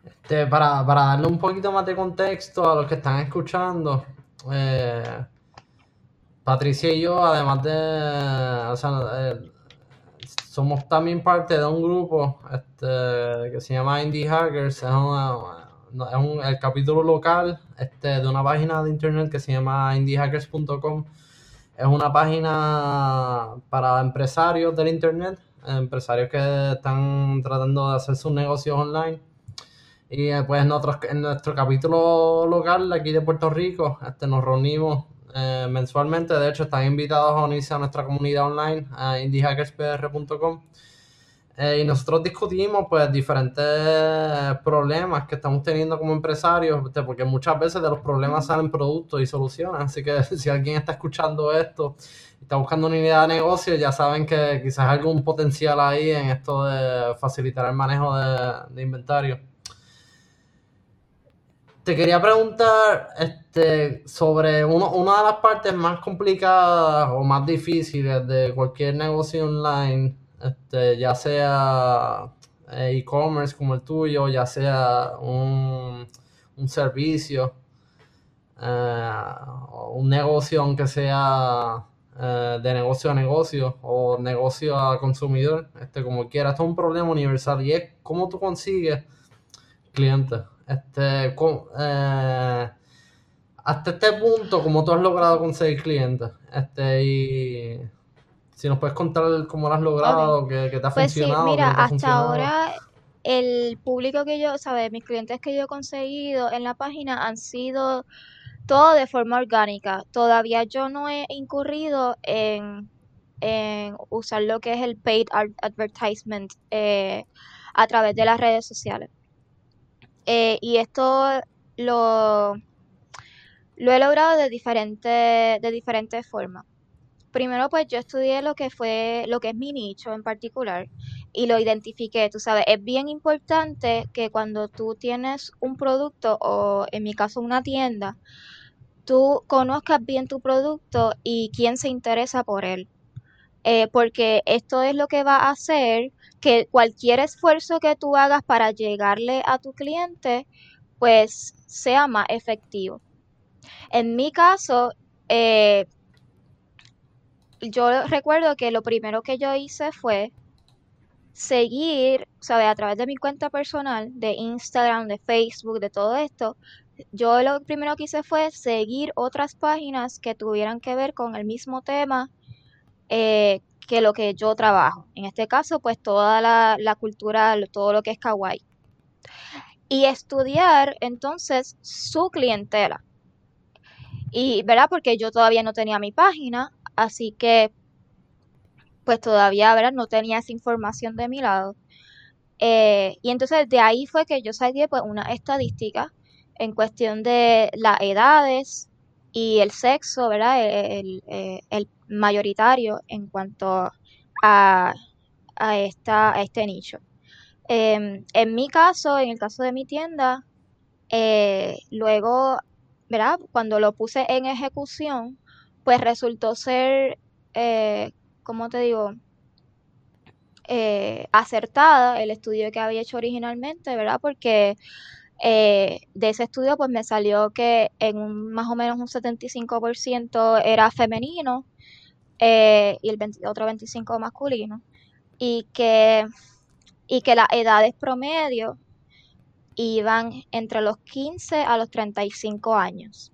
Este, para, para darle un poquito más de contexto a los que están escuchando, eh, Patricia y yo, además de, o sea, eh, somos también parte de un grupo este, que se llama Indie Hackers, es, una- es un- el capítulo local este, de una página de internet que se llama indiehackers.com. Es una página para empresarios del internet, empresarios que están tratando de hacer sus negocios online. Y eh, pues en nuestro capítulo local aquí de Puerto Rico, este, nos reunimos eh, mensualmente. De hecho, están invitados a unirse a nuestra comunidad online, a indiehackerspr.com. Eh, y nosotros discutimos pues diferentes problemas que estamos teniendo como empresarios, este, porque muchas veces de los problemas salen productos y soluciones. Así que si alguien está escuchando esto y está buscando una idea de negocio, ya saben que quizás hay algún potencial ahí en esto de facilitar el manejo de, inventario. Te quería preguntar este, sobre uno- una de las partes más complicadas o más difíciles de cualquier negocio online, este, ya sea eh, e-commerce como el tuyo, ya sea un, un servicio, eh, un negocio aunque sea eh, de negocio a negocio o negocio a consumidor, este, como quiera, es un problema universal y es cómo tú consigues clientes. Este, con- hasta este punto, ¿cómo tú has logrado conseguir clientes? Este, y si nos puedes contar cómo lo has logrado, qué, qué te ha Pues funcionado, mira, hasta funcionado. ahora el público que yo, ¿sabes? Mis clientes que yo he conseguido en la página han sido todo de forma orgánica. Todavía yo no he incurrido en, en usar lo que es el paid ad- advertisement eh, a través de las redes sociales. Eh, y esto lo, lo he logrado de diferentes, de diferentes formas. Primero, pues yo estudié lo que fue, lo que es mi nicho en particular y lo identifiqué. Tú sabes, es bien importante que cuando tú tienes un producto o en mi caso una tienda, tú conozcas bien tu producto y quién se interesa por él. Eh, porque esto es lo que va a hacer que cualquier esfuerzo que tú hagas para llegarle a tu cliente, pues sea más efectivo. En mi caso, eh, yo recuerdo que lo primero que yo hice fue seguir, ¿sabes? A través de mi cuenta personal, de Instagram, de Facebook, de todo esto, yo lo primero que hice fue seguir otras páginas que tuvieran que ver con el mismo tema eh, que lo que yo trabajo. En este caso, pues toda la, la cultura, todo lo que es kawaii. Y estudiar entonces su clientela. Y, ¿verdad? Porque yo todavía no tenía mi página, así que pues todavía, ¿verdad? No tenía esa información de mi lado. Eh, y entonces de ahí fue que yo saqué pues una estadística en cuestión de las edades y el sexo, ¿verdad? El, el- el mayoritario en cuanto a, a esta, a este nicho. Em, en mi caso, en el caso de mi tienda, eh, luego, ¿verdad? Cuando lo puse en ejecución, pues resultó ser, eh, ¿cómo te digo? eh, acertada el estudio que había hecho originalmente, ¿verdad? Porque eh, de ese estudio pues me salió que en un, más o menos un 75% era femenino eh, y el 20 otro 25% masculino y que, y que las edades promedio iban entre los 15 a los 35 años.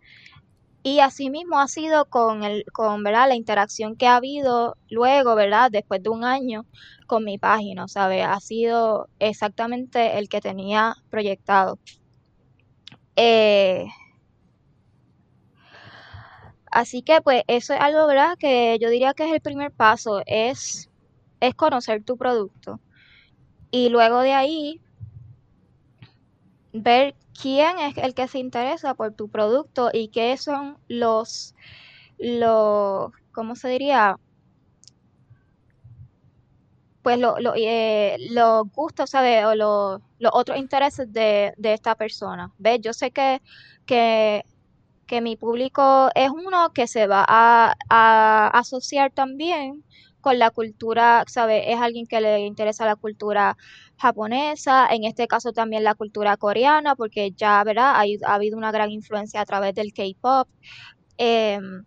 Y asimismo ha sido con el, con, ¿verdad? la interacción que ha habido luego, ¿verdad? Después de un año con mi página, ¿sabes? Ha sido exactamente el que tenía proyectado. Eh, así que pues eso es algo, ¿verdad? Que yo diría que es el primer paso, es, es conocer tu producto. Y luego de ahí, ver quién es el que se interesa por tu producto y qué son los, los ¿cómo se diría? Pues los lo, eh, los gustos. O los otros intereses de, de esta persona. ¿Ves? Yo sé que, que, que mi público es uno que se va a, a asociar también con la cultura, ¿sabes? Es alguien que le interesa la cultura japonesa, en este caso también la cultura coreana, porque ya, ¿verdad? Ha, ha habido una gran influencia a través del K-pop. Em,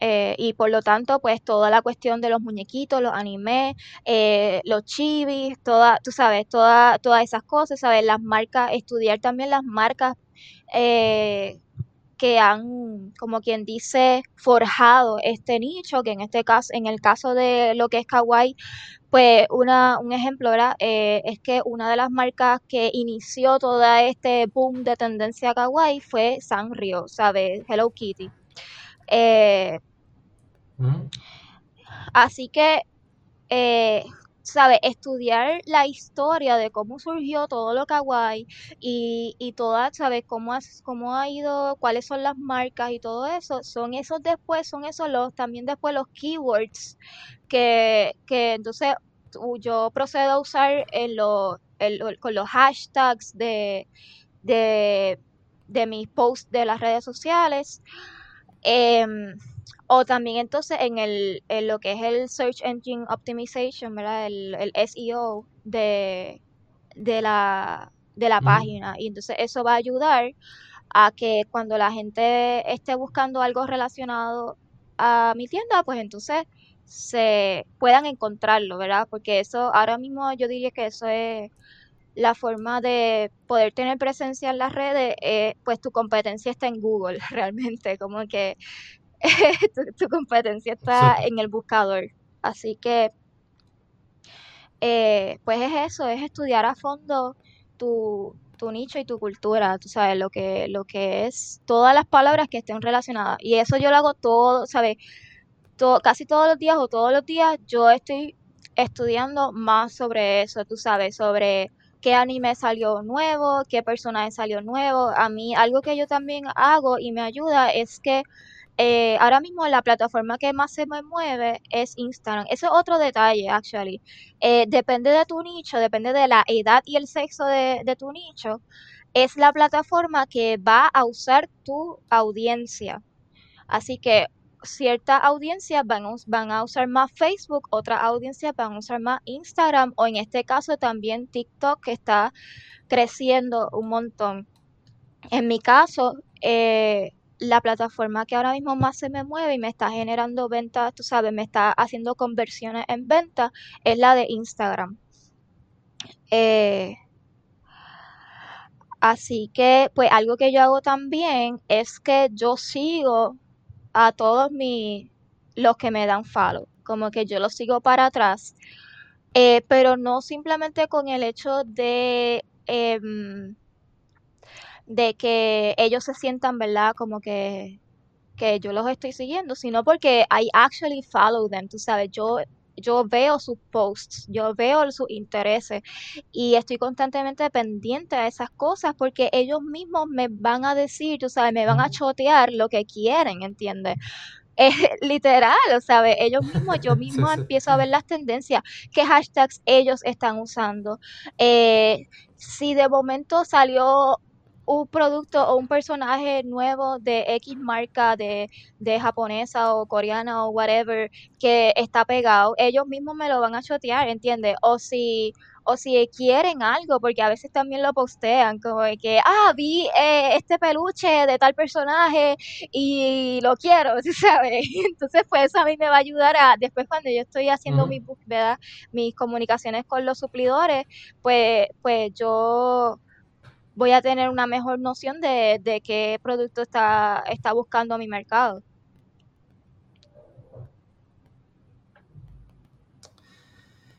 eh, y por lo tanto, pues toda la cuestión de los muñequitos, los animes, eh, los chibis, toda, tú sabes, toda, todas esas cosas, ¿sabes? Las marcas, estudiar también las marcas eh, que han, como quien dice, forjado este nicho, que en este caso, en el caso de lo que es Kawaii, pues una, un ejemplo, ¿verdad? Eh, es que una de las marcas que inició todo este boom de tendencia Kawaii fue Sanrio, ¿sabes? Hello Kitty. Eh, así que eh, ¿sabes? Estudiar la historia de cómo surgió todo lo kawaii y, y toda, ¿sabes? Cómo, cómo ha ido, cuáles son las marcas y todo eso, son esos después, son esos los, también después los keywords que, que entonces yo procedo a usar en lo, con los hashtags de, de, de mis posts de las redes sociales. Em, o también entonces en, el, en lo que es el Search Engine Optimization, ¿verdad? El, SEO de, de la, de la página. Y entonces eso va a ayudar a que cuando la gente esté buscando algo relacionado a mi tienda, pues entonces se puedan encontrarlo, ¿verdad? Porque eso ahora mismo yo diría que eso es la forma de poder tener presencia en las redes, eh, pues tu competencia está en Google realmente, como que tu, competencia está en el buscador. Así que, eh, pues es eso, es estudiar a fondo tu, tu nicho y tu cultura, tú sabes, lo que, lo que es todas las palabras que estén relacionadas. Y eso yo lo hago todo, ¿sabes? Todo, casi todos los días o todos los días yo estoy estudiando más sobre eso, tú sabes, sobre qué anime salió nuevo, qué personaje salió nuevo. A mí algo que yo también hago y me ayuda es que eh, ahora mismo la plataforma que más se me mueve es Instagram. Eso es otro detalle, actually. Eh, depende de tu nicho, depende de la edad y el sexo de, tu nicho. Es la plataforma que va a usar tu audiencia. Así que ciertas audiencias van, van a usar más Facebook, otras audiencias van a usar más Instagram o en este caso también TikTok que está creciendo un montón. En mi caso, eh, la plataforma que ahora mismo más se me mueve y me está generando ventas, tú sabes, me está haciendo conversiones en venta, es la de Instagram. Eh, así que, pues algo que yo hago también es que yo sigo a todos los que me dan follow, como que yo los sigo para atrás, eh, pero no simplemente con el hecho de... Em, de que ellos se sientan, ¿verdad? Como que, que yo los estoy siguiendo, sino porque I actually follow them, tú sabes, yo yo veo sus posts, yo veo sus intereses y estoy constantemente pendiente a esas cosas porque ellos mismos me van a decir, tú sabes, me van a chotear lo que quieren, ¿entiendes? Es literal, o sea, ellos mismos, yo mismo empiezo a ver las tendencias, qué hashtags ellos están usando. Eh, si de momento salió un producto o un personaje nuevo de X marca de, de, japonesa o coreana o whatever que está pegado, ellos mismos me lo van a chotear, ¿entiendes? O si o si quieren algo, porque a veces también lo postean, como de que, ah, vi eh, este peluche de tal personaje y lo quiero, ¿sabes? Entonces, pues eso a mí me va a ayudar a, después cuando yo estoy haciendo mis, mis comunicaciones con los suplidores, pues, pues yo voy a tener una mejor noción de, de qué producto está, está buscando mi mercado.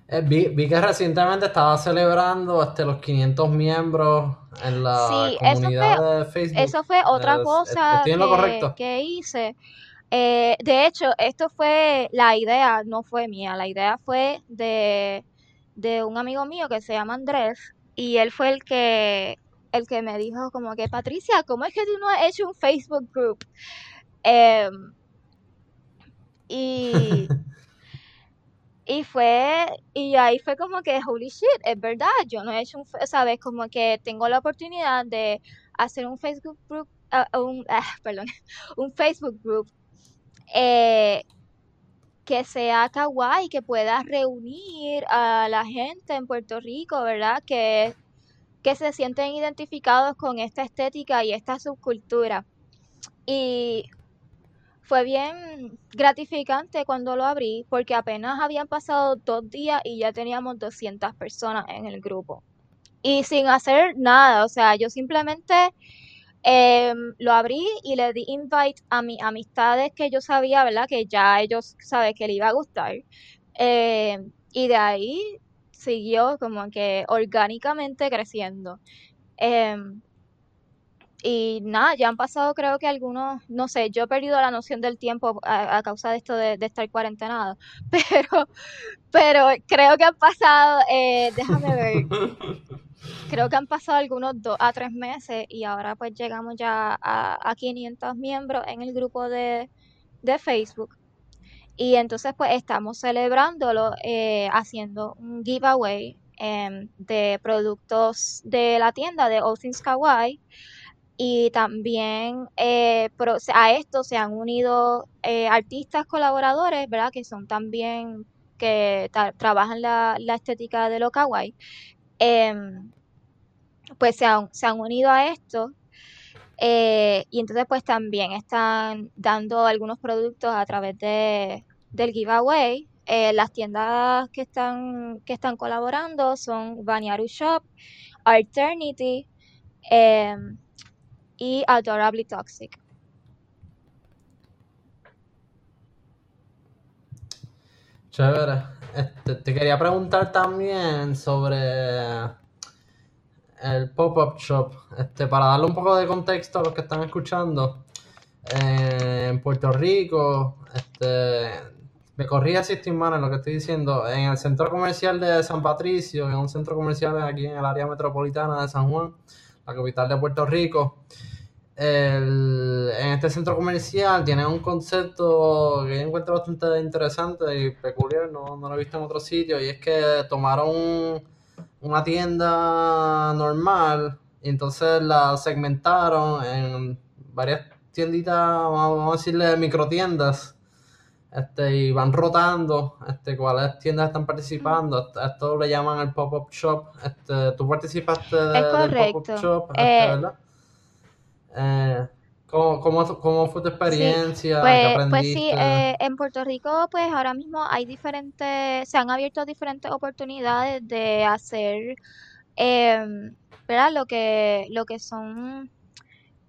Eh, vi, que recientemente estaba celebrando este, los 500 miembros en la comunidad de Facebook. Eso fue otra cosa que, hice. Eh, de hecho, esto fue la idea, no fue mía, la idea fue de, de un amigo mío que se llama Andrés y él fue el que el que me dijo como que Patricia, ¿cómo es que tú no has hecho un Facebook group? Em, y y fue y ahí fue como que holy shit, es verdad, yo no he hecho un, sabes, como que tengo la oportunidad de hacer un Facebook group, ah, un, ah, perdón, un Facebook group eh, que sea kawaii, que pueda reunir a la gente en Puerto Rico, ¿verdad? Que, que se sienten identificados con esta estética y esta subcultura. Y fue bien gratificante cuando lo abrí porque apenas habían pasado dos días y ya teníamos 200 personas en el grupo. Y sin hacer nada, o sea, yo simplemente Em, lo abrí y le di invite a mis amistades que yo sabía, ¿verdad? Que ya ellos saben que le iba a gustar. Em, y de ahí siguió como que orgánicamente creciendo. Em, y nada, ya han pasado creo que algunos, no sé, yo he perdido la noción del tiempo a, causa de esto de, estar cuarentenado, pero, pero creo que han pasado, eh, déjame ver, creo que han pasado algunos dos a tres meses y ahora pues llegamos ya a, 500 miembros en el grupo de, Facebook. Y entonces pues estamos celebrándolo eh, haciendo un giveaway em, de productos de la tienda de All Things Kawaii. Y también eh, a esto se han unido eh, artistas colaboradores, ¿verdad? Que son también que trabajan la, la, estética de lo kawaii. Em, pues se han, unido a esto eh, y entonces pues también están dando algunos productos a través de, del giveaway. Eh, las tiendas que están, que están colaborando son Banyaru Shop, Alternity em, y Adorably Toxic. Chévere. Este, te quería preguntar también sobre el pop-up shop, este, para darle un poco de contexto a los que están escuchando, eh, en Puerto Rico, este, me corría mal en lo que estoy diciendo, en el centro comercial de San Patricio, en un centro comercial aquí en el área metropolitana de San Juan, la capital de Puerto Rico, en este centro comercial tiene un concepto que yo encuentro bastante interesante y peculiar, no, no lo he visto en otro sitio, y es que tomaron una tienda normal y entonces la segmentaron en varias tienditas, vamos a decirle microtiendas. Este, y van rotando este, cuáles tiendas están participando. Esto le llaman el pop-up shop. Este, tú participaste de, del pop-up shop, este, eh, ¿verdad? Eh, ¿Cómo, cómo, fue tu experiencia? pues, pues sí, eh, en Puerto Rico pues ahora mismo hay diferentes, se han abierto diferentes oportunidades de hacer, em, ¿verdad? Lo que, lo que son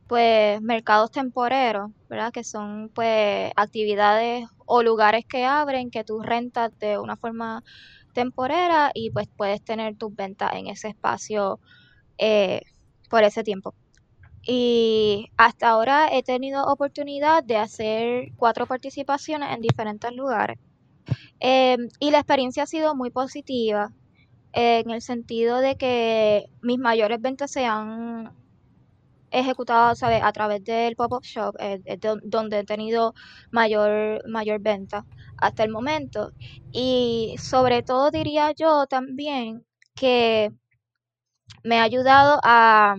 pues mercados temporeros, ¿verdad? Que son pues actividades o lugares que abren que tú rentas de una forma temporera y pues puedes tener tus ventas en ese espacio eh, por ese tiempo. Y hasta ahora he tenido oportunidad de hacer cuatro participaciones en diferentes lugares. Em, y la experiencia ha sido muy positiva en el sentido de que mis mayores ventas se han ejecutado a través del pop-up shop, eh, donde he tenido mayor, mayor venta hasta el momento. Y sobre todo diría yo también que me ha ayudado a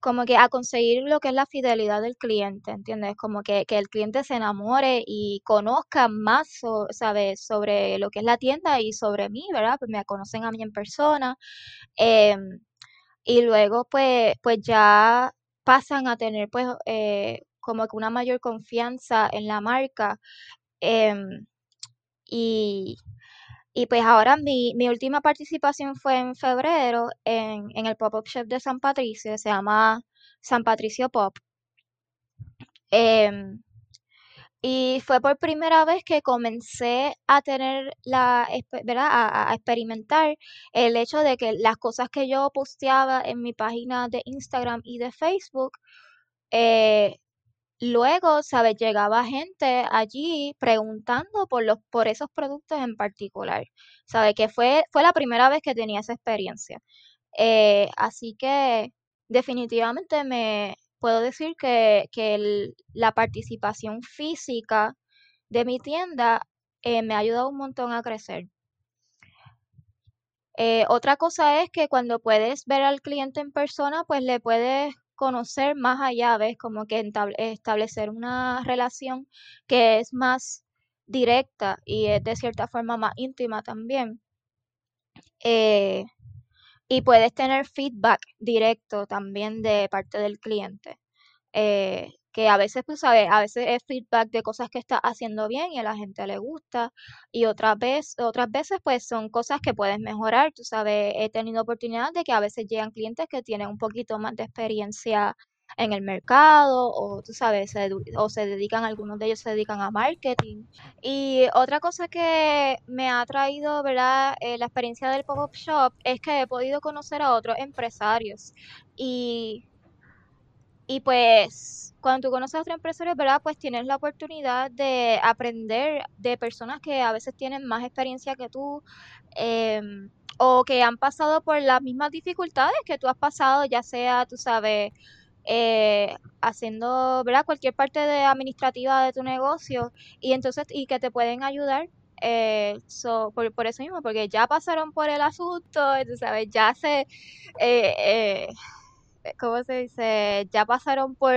como que a conseguir lo que es la fidelidad del cliente, ¿entiendes? Como que, el cliente se enamore y conozca más, ¿sabes? Sobre lo que es la tienda y sobre mí, ¿verdad? Pues me conocen a mí en persona. Em, y luego, pues, pues ya pasan a tener, pues, eh, como que una mayor confianza en la marca. Em, y, y pues ahora mi, mi última participación fue en febrero en, en el pop-up shop de San Patricio, se llama San Patricio Pop. Em, y fue por primera vez que comencé a tener la, ¿verdad? A, experimentar el hecho de que las cosas que yo posteaba en mi página de Instagram y de Facebook, eh, luego, ¿sabes? Llegaba gente allí preguntando por los, por esos productos en particular, ¿sabes? Que fue, fue la primera vez que tenía esa experiencia. Eh, así que definitivamente me puedo decir que, que la participación física de mi tienda eh, me ha ayudado un montón a crecer. Eh, otra cosa es que cuando puedes ver al cliente en persona, pues le puedes conocer más allá, ¿ves? Como que establecer una relación que es más directa y es de cierta forma más íntima también. Eh, y puedes tener feedback directo también de parte del cliente. eh, que a veces, pues, sabes, a veces es feedback de cosas que está haciendo bien y a la gente le gusta, y otras veces, otras veces, pues, son cosas que puedes mejorar. Tú sabes, he tenido oportunidad de que a veces llegan clientes que tienen un poquito más de experiencia en el mercado, o tú sabes, se, o se dedican, algunos de ellos se dedican a marketing. Y otra cosa que me ha traído, ¿verdad? Eh, la experiencia del pop-up shop es que he podido conocer a otros empresarios. Y y pues cuando tú conoces a otros empresarios, ¿verdad? Pues tienes la oportunidad de aprender de personas que a veces tienen más experiencia que tú em, o que han pasado por las mismas dificultades que tú has pasado, ya sea, tú sabes, eh, haciendo, ¿verdad? Cualquier parte de administrativa de tu negocio y entonces, y que te pueden ayudar. eh, so, por, por eso mismo, porque ya pasaron por el asunto, tú sabes, ya se, eh, eh, ¿cómo se dice? Ya pasaron por,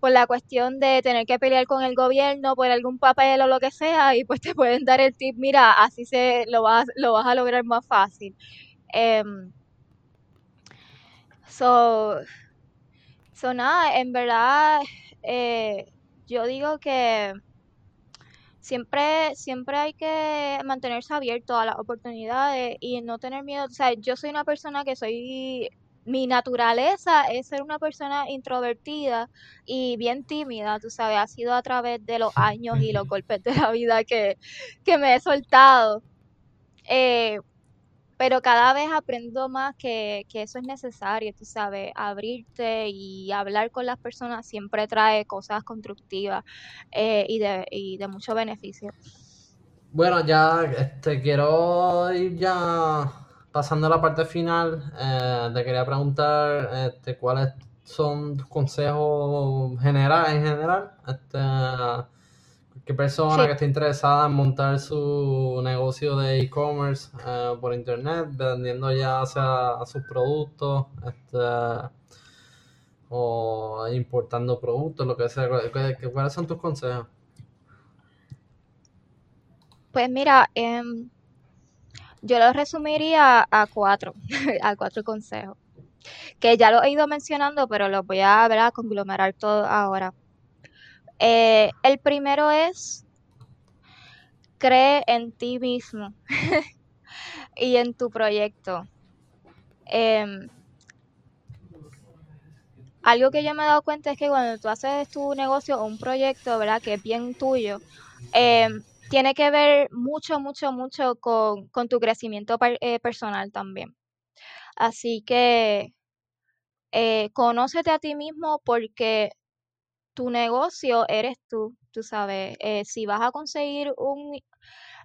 por la cuestión de tener que pelear con el gobierno por algún papel o lo que sea, y pues te pueden dar el tip, mira, así se lo vas, lo vas a lograr más fácil. Em, so, so nada, en verdad, eh, yo digo que siempre, siempre hay que mantenerse abierto a las oportunidades y no tener miedo. O sea, yo soy una persona que soy, mi naturaleza es ser una persona introvertida y bien tímida, tú sabes, ha sido a través de los años y los golpes de la vida que, que me he soltado. Eh, pero cada vez aprendo más que, que eso es necesario, tú sabes, abrirte y hablar con las personas siempre trae cosas constructivas eh, y de, y de mucho beneficio. Bueno, ya este, quiero ir ya pasando a la parte final. Eh, te quería preguntar este, cuáles son tus consejos generales en general. Este, qué persona Sí. que esté interesada en montar su negocio de e-commerce eh, por internet, vendiendo ya sea sus productos, este, o importando productos, lo que sea. ¿Cu- cu- ¿Cuáles son tus consejos? Pues mira, em, yo lo resumiría a cuatro, a cuatro consejos, que ya lo he ido mencionando, pero los voy a, ¿verdad? conglomerar todo ahora. Eh, el primero es, cree en ti mismo y en tu proyecto. Em, algo que yo me he dado cuenta es que cuando tú haces tu negocio o un proyecto, ¿verdad? Que es bien tuyo, em, tiene que ver mucho, mucho, mucho con, con tu crecimiento eh, personal también. Así que eh, conócete a ti mismo porque tu negocio eres tú, tú sabes. Eh, si vas a conseguir un,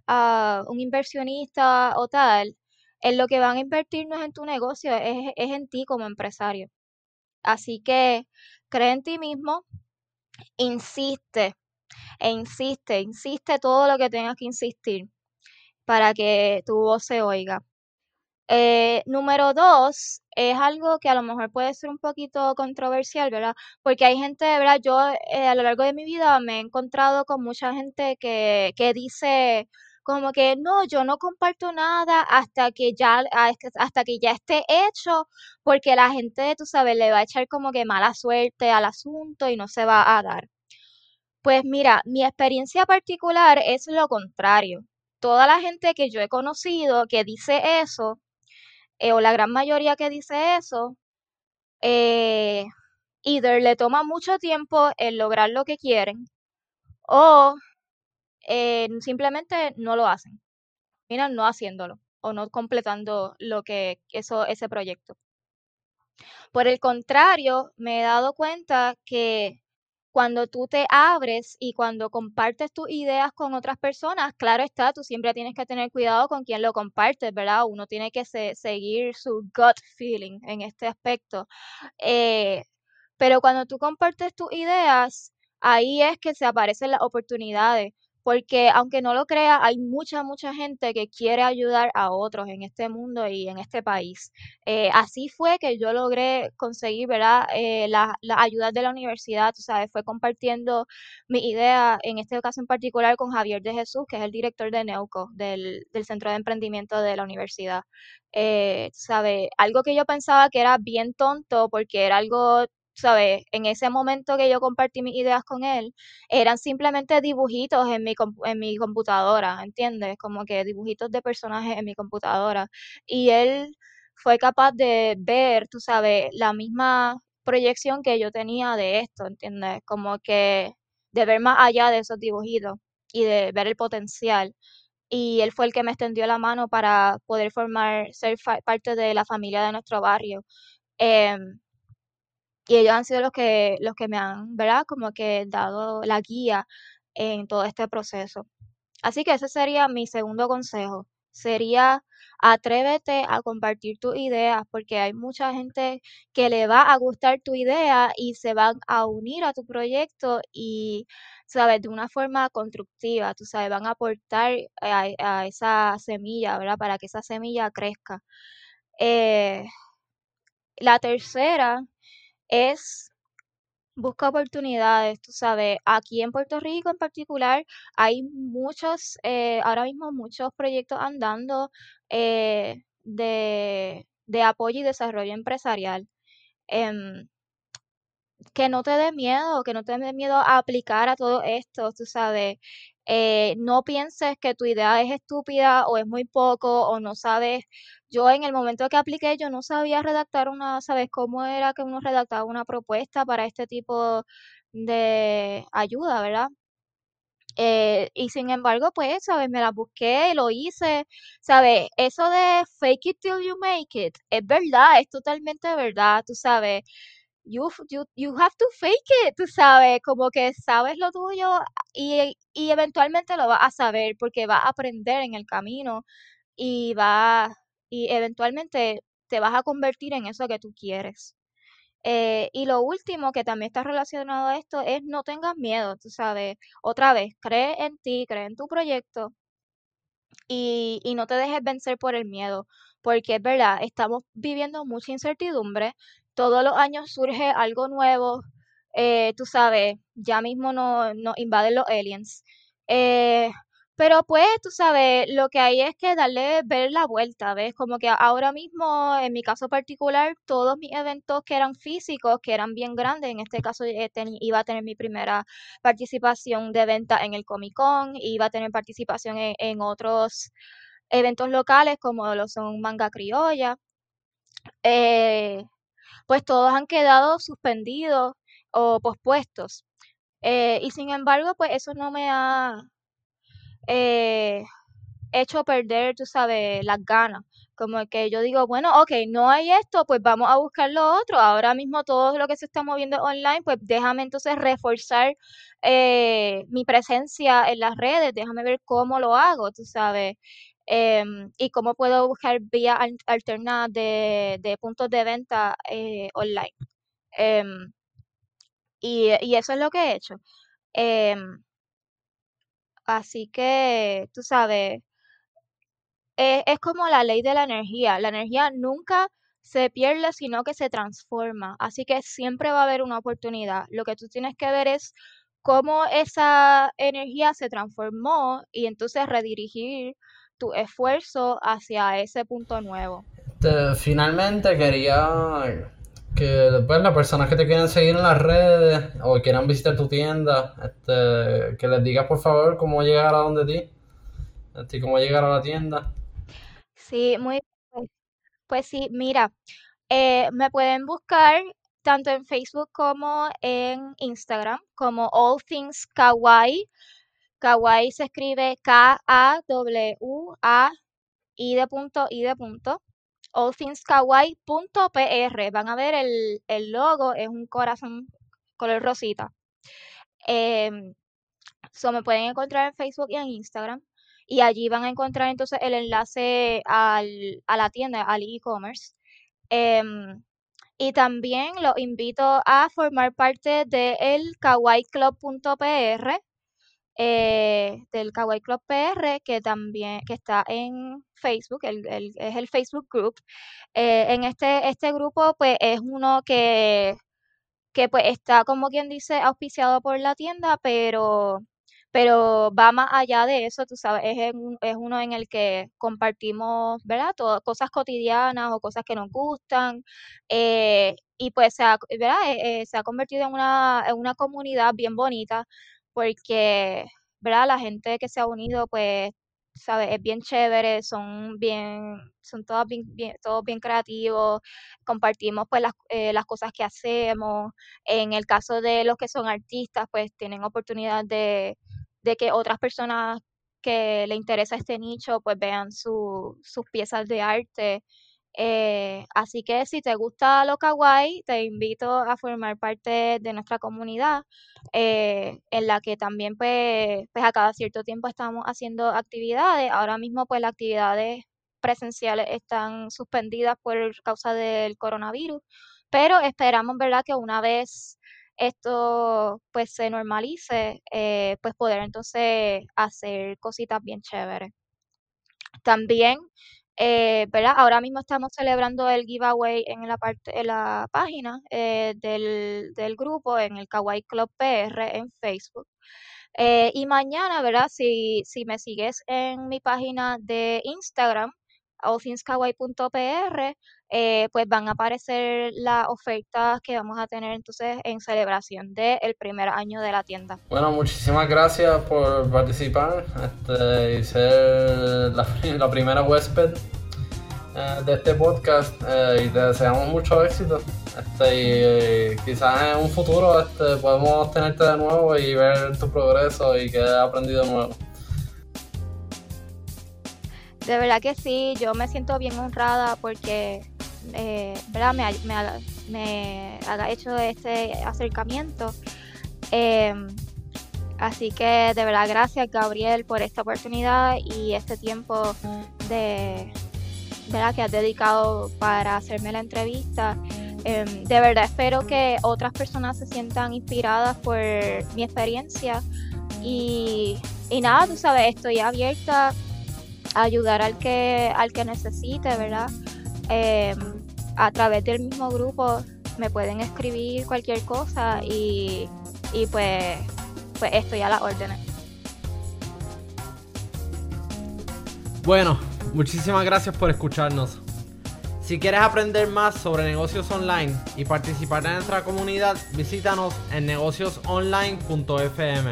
ah, un inversionista o tal, en lo que van a invertir no es en tu negocio, es, es en ti como empresario. Así que cree en ti mismo, insiste, e insiste, insiste todo lo que tengas que insistir para que tu voz se oiga. Eh, número dos, es algo que a lo mejor puede ser un poquito controversial, ¿verdad? Porque hay gente, ¿verdad? Yo eh, a lo largo de mi vida me he encontrado con mucha gente que, que dice como que no, yo no comparto nada hasta que ya, hasta que ya esté hecho, porque la gente, tú sabes, le va a echar como que mala suerte al asunto y no se va a dar. Pues mira, mi experiencia particular es lo contrario. Toda la gente que yo he conocido que dice eso, eh, o la gran mayoría que dice eso, eh, either le toma mucho tiempo en lograr lo que quieren o eh, simplemente no lo hacen, terminan no haciéndolo o no completando lo que eso ese proyecto. Por el contrario, me he dado cuenta que cuando tú te abres y cuando compartes tus ideas con otras personas, claro está, tú siempre tienes que tener cuidado con quién lo compartes, ¿verdad? Uno tiene que seguir su gut feeling en este aspecto. Eh, pero cuando tú compartes tus ideas, ahí es que se aparecen las oportunidades porque aunque no lo crea, hay mucha, mucha gente que quiere ayudar a otros en este mundo y en este país. Eh, así fue que yo logré conseguir, ¿verdad?, eh, la, ayuda de la universidad, tú sabes, fue compartiendo mi idea, en este caso en particular, con Javier de Jesús, que es el director de NEUCO, del, Centro de Emprendimiento de la universidad. Eh, ¿sabes? Algo que yo pensaba que era bien tonto, porque era algo ¿sabes? En ese momento que yo compartí mis ideas con él, eran simplemente dibujitos en mi, en mi computadora, ¿entiendes? Como que dibujitos de personajes en mi computadora. Y él fue capaz de ver, tú sabes, la misma proyección que yo tenía de esto, ¿entiendes? Como que de ver más allá de esos dibujitos y de ver el potencial. Y él fue el que me extendió la mano para poder formar, ser parte de la familia de nuestro barrio. Em, y ellos han sido los que, los que me han, ¿verdad? Como que dado la guía en todo este proceso. Así que ese sería mi segundo consejo. Sería atrévete a compartir tus ideas porque hay mucha gente que le va a gustar tu idea y se van a unir a tu proyecto y, sabes, de una forma constructiva, tú sabes, van a aportar a, esa semilla, ¿verdad? Para que esa semilla crezca. Eh, la tercera es busca oportunidades, tú sabes, aquí en Puerto Rico en particular hay muchos, eh, ahora mismo muchos proyectos andando eh, de, apoyo y desarrollo empresarial. Em, que no te dé miedo, que no te dé miedo a aplicar a todo esto, tú sabes. Eh, no pienses que tu idea es estúpida o es muy poco o no sabes. Yo en el momento que apliqué, yo no sabía redactar una, ¿sabes cómo era que uno redactaba una propuesta para este tipo de ayuda, verdad? Eh, y sin embargo, pues, ¿sabes? Me la busqué, lo hice, ¿sabes? Eso de fake it till you make it, es verdad, es totalmente verdad, tú sabes you, you, you have to fake it, tú sabes, como que sabes lo tuyo y, y eventualmente lo vas a saber porque vas a aprender en el camino y va y eventualmente te vas a convertir en eso que tú quieres. Eh, y lo último que también está relacionado a esto es no tengas miedo, tú sabes, otra vez, cree en ti, cree en tu proyecto y, y no te dejes vencer por el miedo, porque es verdad, estamos viviendo mucha incertidumbre, todos los años surge algo nuevo, eh, tú sabes, ya mismo nos no invaden los aliens. Eh, pero pues, tú sabes, lo que hay es que darle, ver la vuelta, ¿ves? Como que ahora mismo, en mi caso particular, todos mis eventos que eran físicos, que eran bien grandes, en este caso eh, iba a tener mi primera participación de venta en el Comic Con, iba a tener participación en, en otros eventos locales como lo son Manga Criolla. Eh, pues todos han quedado suspendidos o pospuestos. Eh, y sin embargo, pues eso no me ha eh, hecho perder, tú sabes, las ganas. Como que yo digo, bueno, ok, no hay esto, pues vamos a buscar lo otro. Ahora mismo todo lo que se está moviendo online, pues déjame entonces reforzar eh, mi presencia en las redes, déjame ver cómo lo hago, tú sabes. Em, y cómo puedo buscar vías alternadas de, puntos de venta eh, online. Em, y, eso es lo que he hecho. Así que, tú sabes, e, es, como la ley de la energía. La energía nunca se pierde, sino que se transforma. Así que siempre va a haber una oportunidad. Lo que tú tienes que ver es cómo esa energía se transformó y entonces redirigir tu esfuerzo hacia ese punto nuevo. Finalmente quería que después las personas que te quieran seguir en las redes o quieran visitar tu tienda, este, que les digas por favor cómo llegar a donde ti, este, cómo llegar a la tienda. Sí, muy bien. Pues sí, mira, eh, me pueden buscar tanto en Facebook como en Instagram como All Things Kawaii. Kawaii se escribe K-A-W-A-I de punto, I de punto. allthingskawaii.pr. Van a ver el, el logo, es un corazón color rosita. Em, me pueden encontrar en Facebook y en Instagram. Y allí van a encontrar entonces el enlace a la tienda, al e-commerce. Em, y también los invito a formar parte del kawaiiclub.pr, eh, del Kawaii Club PR, que también que está en Facebook, el, es el Facebook Group. Eh, en este, este grupo, pues es uno que, que pues está, como quien dice, auspiciado por la tienda, pero pero va más allá de eso, tú sabes, es, es uno en el que compartimos, ¿verdad? Todo, cosas cotidianas o cosas que nos gustan, eh, y pues se ha, eh, se ha convertido en una, en una comunidad bien bonita, porque, ¿verdad? La gente que se ha unido, pues, ¿sabes? Es bien chévere, son bien, son todos bien, todos bien creativos, compartimos pues las, las cosas que hacemos. En el caso de los que son artistas, pues tienen oportunidad de de que otras personas que le interesa este nicho pues vean sus piezas de arte. Eh, así que si te gusta lo kawaii, te invito a formar parte de nuestra comunidad, eh, en la que también pues, pues a cada cierto tiempo estamos haciendo actividades. Ahora mismo pues las actividades presenciales están suspendidas por causa del coronavirus, pero esperamos, ¿verdad?, que una vez esto pues se normalice, eh, pues poder entonces hacer cositas bien chéveres. También, eh, ¿verdad? Ahora mismo estamos celebrando el giveaway en la parte, en la página eh, del, del, grupo, en el Kawaii Club PR en Facebook. y mañana, ¿verdad? Si, si me sigues en mi página de Instagram, allthingskawaii.pr, eh, pues van a aparecer las ofertas que vamos a tener entonces en celebración del primer año de la tienda. Bueno, muchísimas gracias por participar este, y ser la, primera huésped eh, de este podcast eh, y te deseamos mucho éxito. Este, y quizás en un futuro este, podemos tenerte de nuevo y ver tu progreso y que has aprendido nuevo. De verdad que sí, yo me siento bien honrada porque eh, ¿verdad? Me, me, haga hecho este acercamiento. Em, así que de verdad gracias Gabriel por esta oportunidad y este tiempo de ¿verdad? que has dedicado para hacerme la entrevista. Em, de verdad espero que otras personas se sientan inspiradas por mi experiencia y, y nada, tú sabes, estoy abierta a ayudar al que, al que necesite, ¿verdad? Em, a través del mismo grupo me pueden escribir cualquier cosa y, y pues, pues estoy a las órdenes. Bueno, muchísimas gracias por escucharnos. Si quieres aprender más sobre negocios online y participar en nuestra comunidad, visítanos en negociosonline.fm.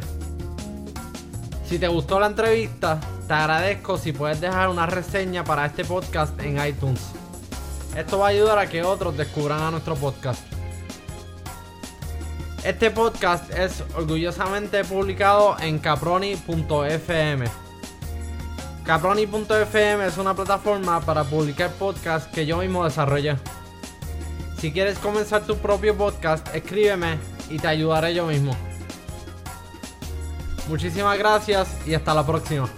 Si te gustó la entrevista, te agradezco si puedes dejar una reseña para este podcast en iTunes. Esto va a ayudar a que otros descubran a nuestro podcast. Este podcast es orgullosamente publicado en caproni.fm. Caproni.fm es una plataforma para publicar podcasts que yo mismo desarrollé. Si quieres comenzar tu propio podcast, escríbeme y te ayudaré yo mismo. Muchísimas gracias y hasta la próxima.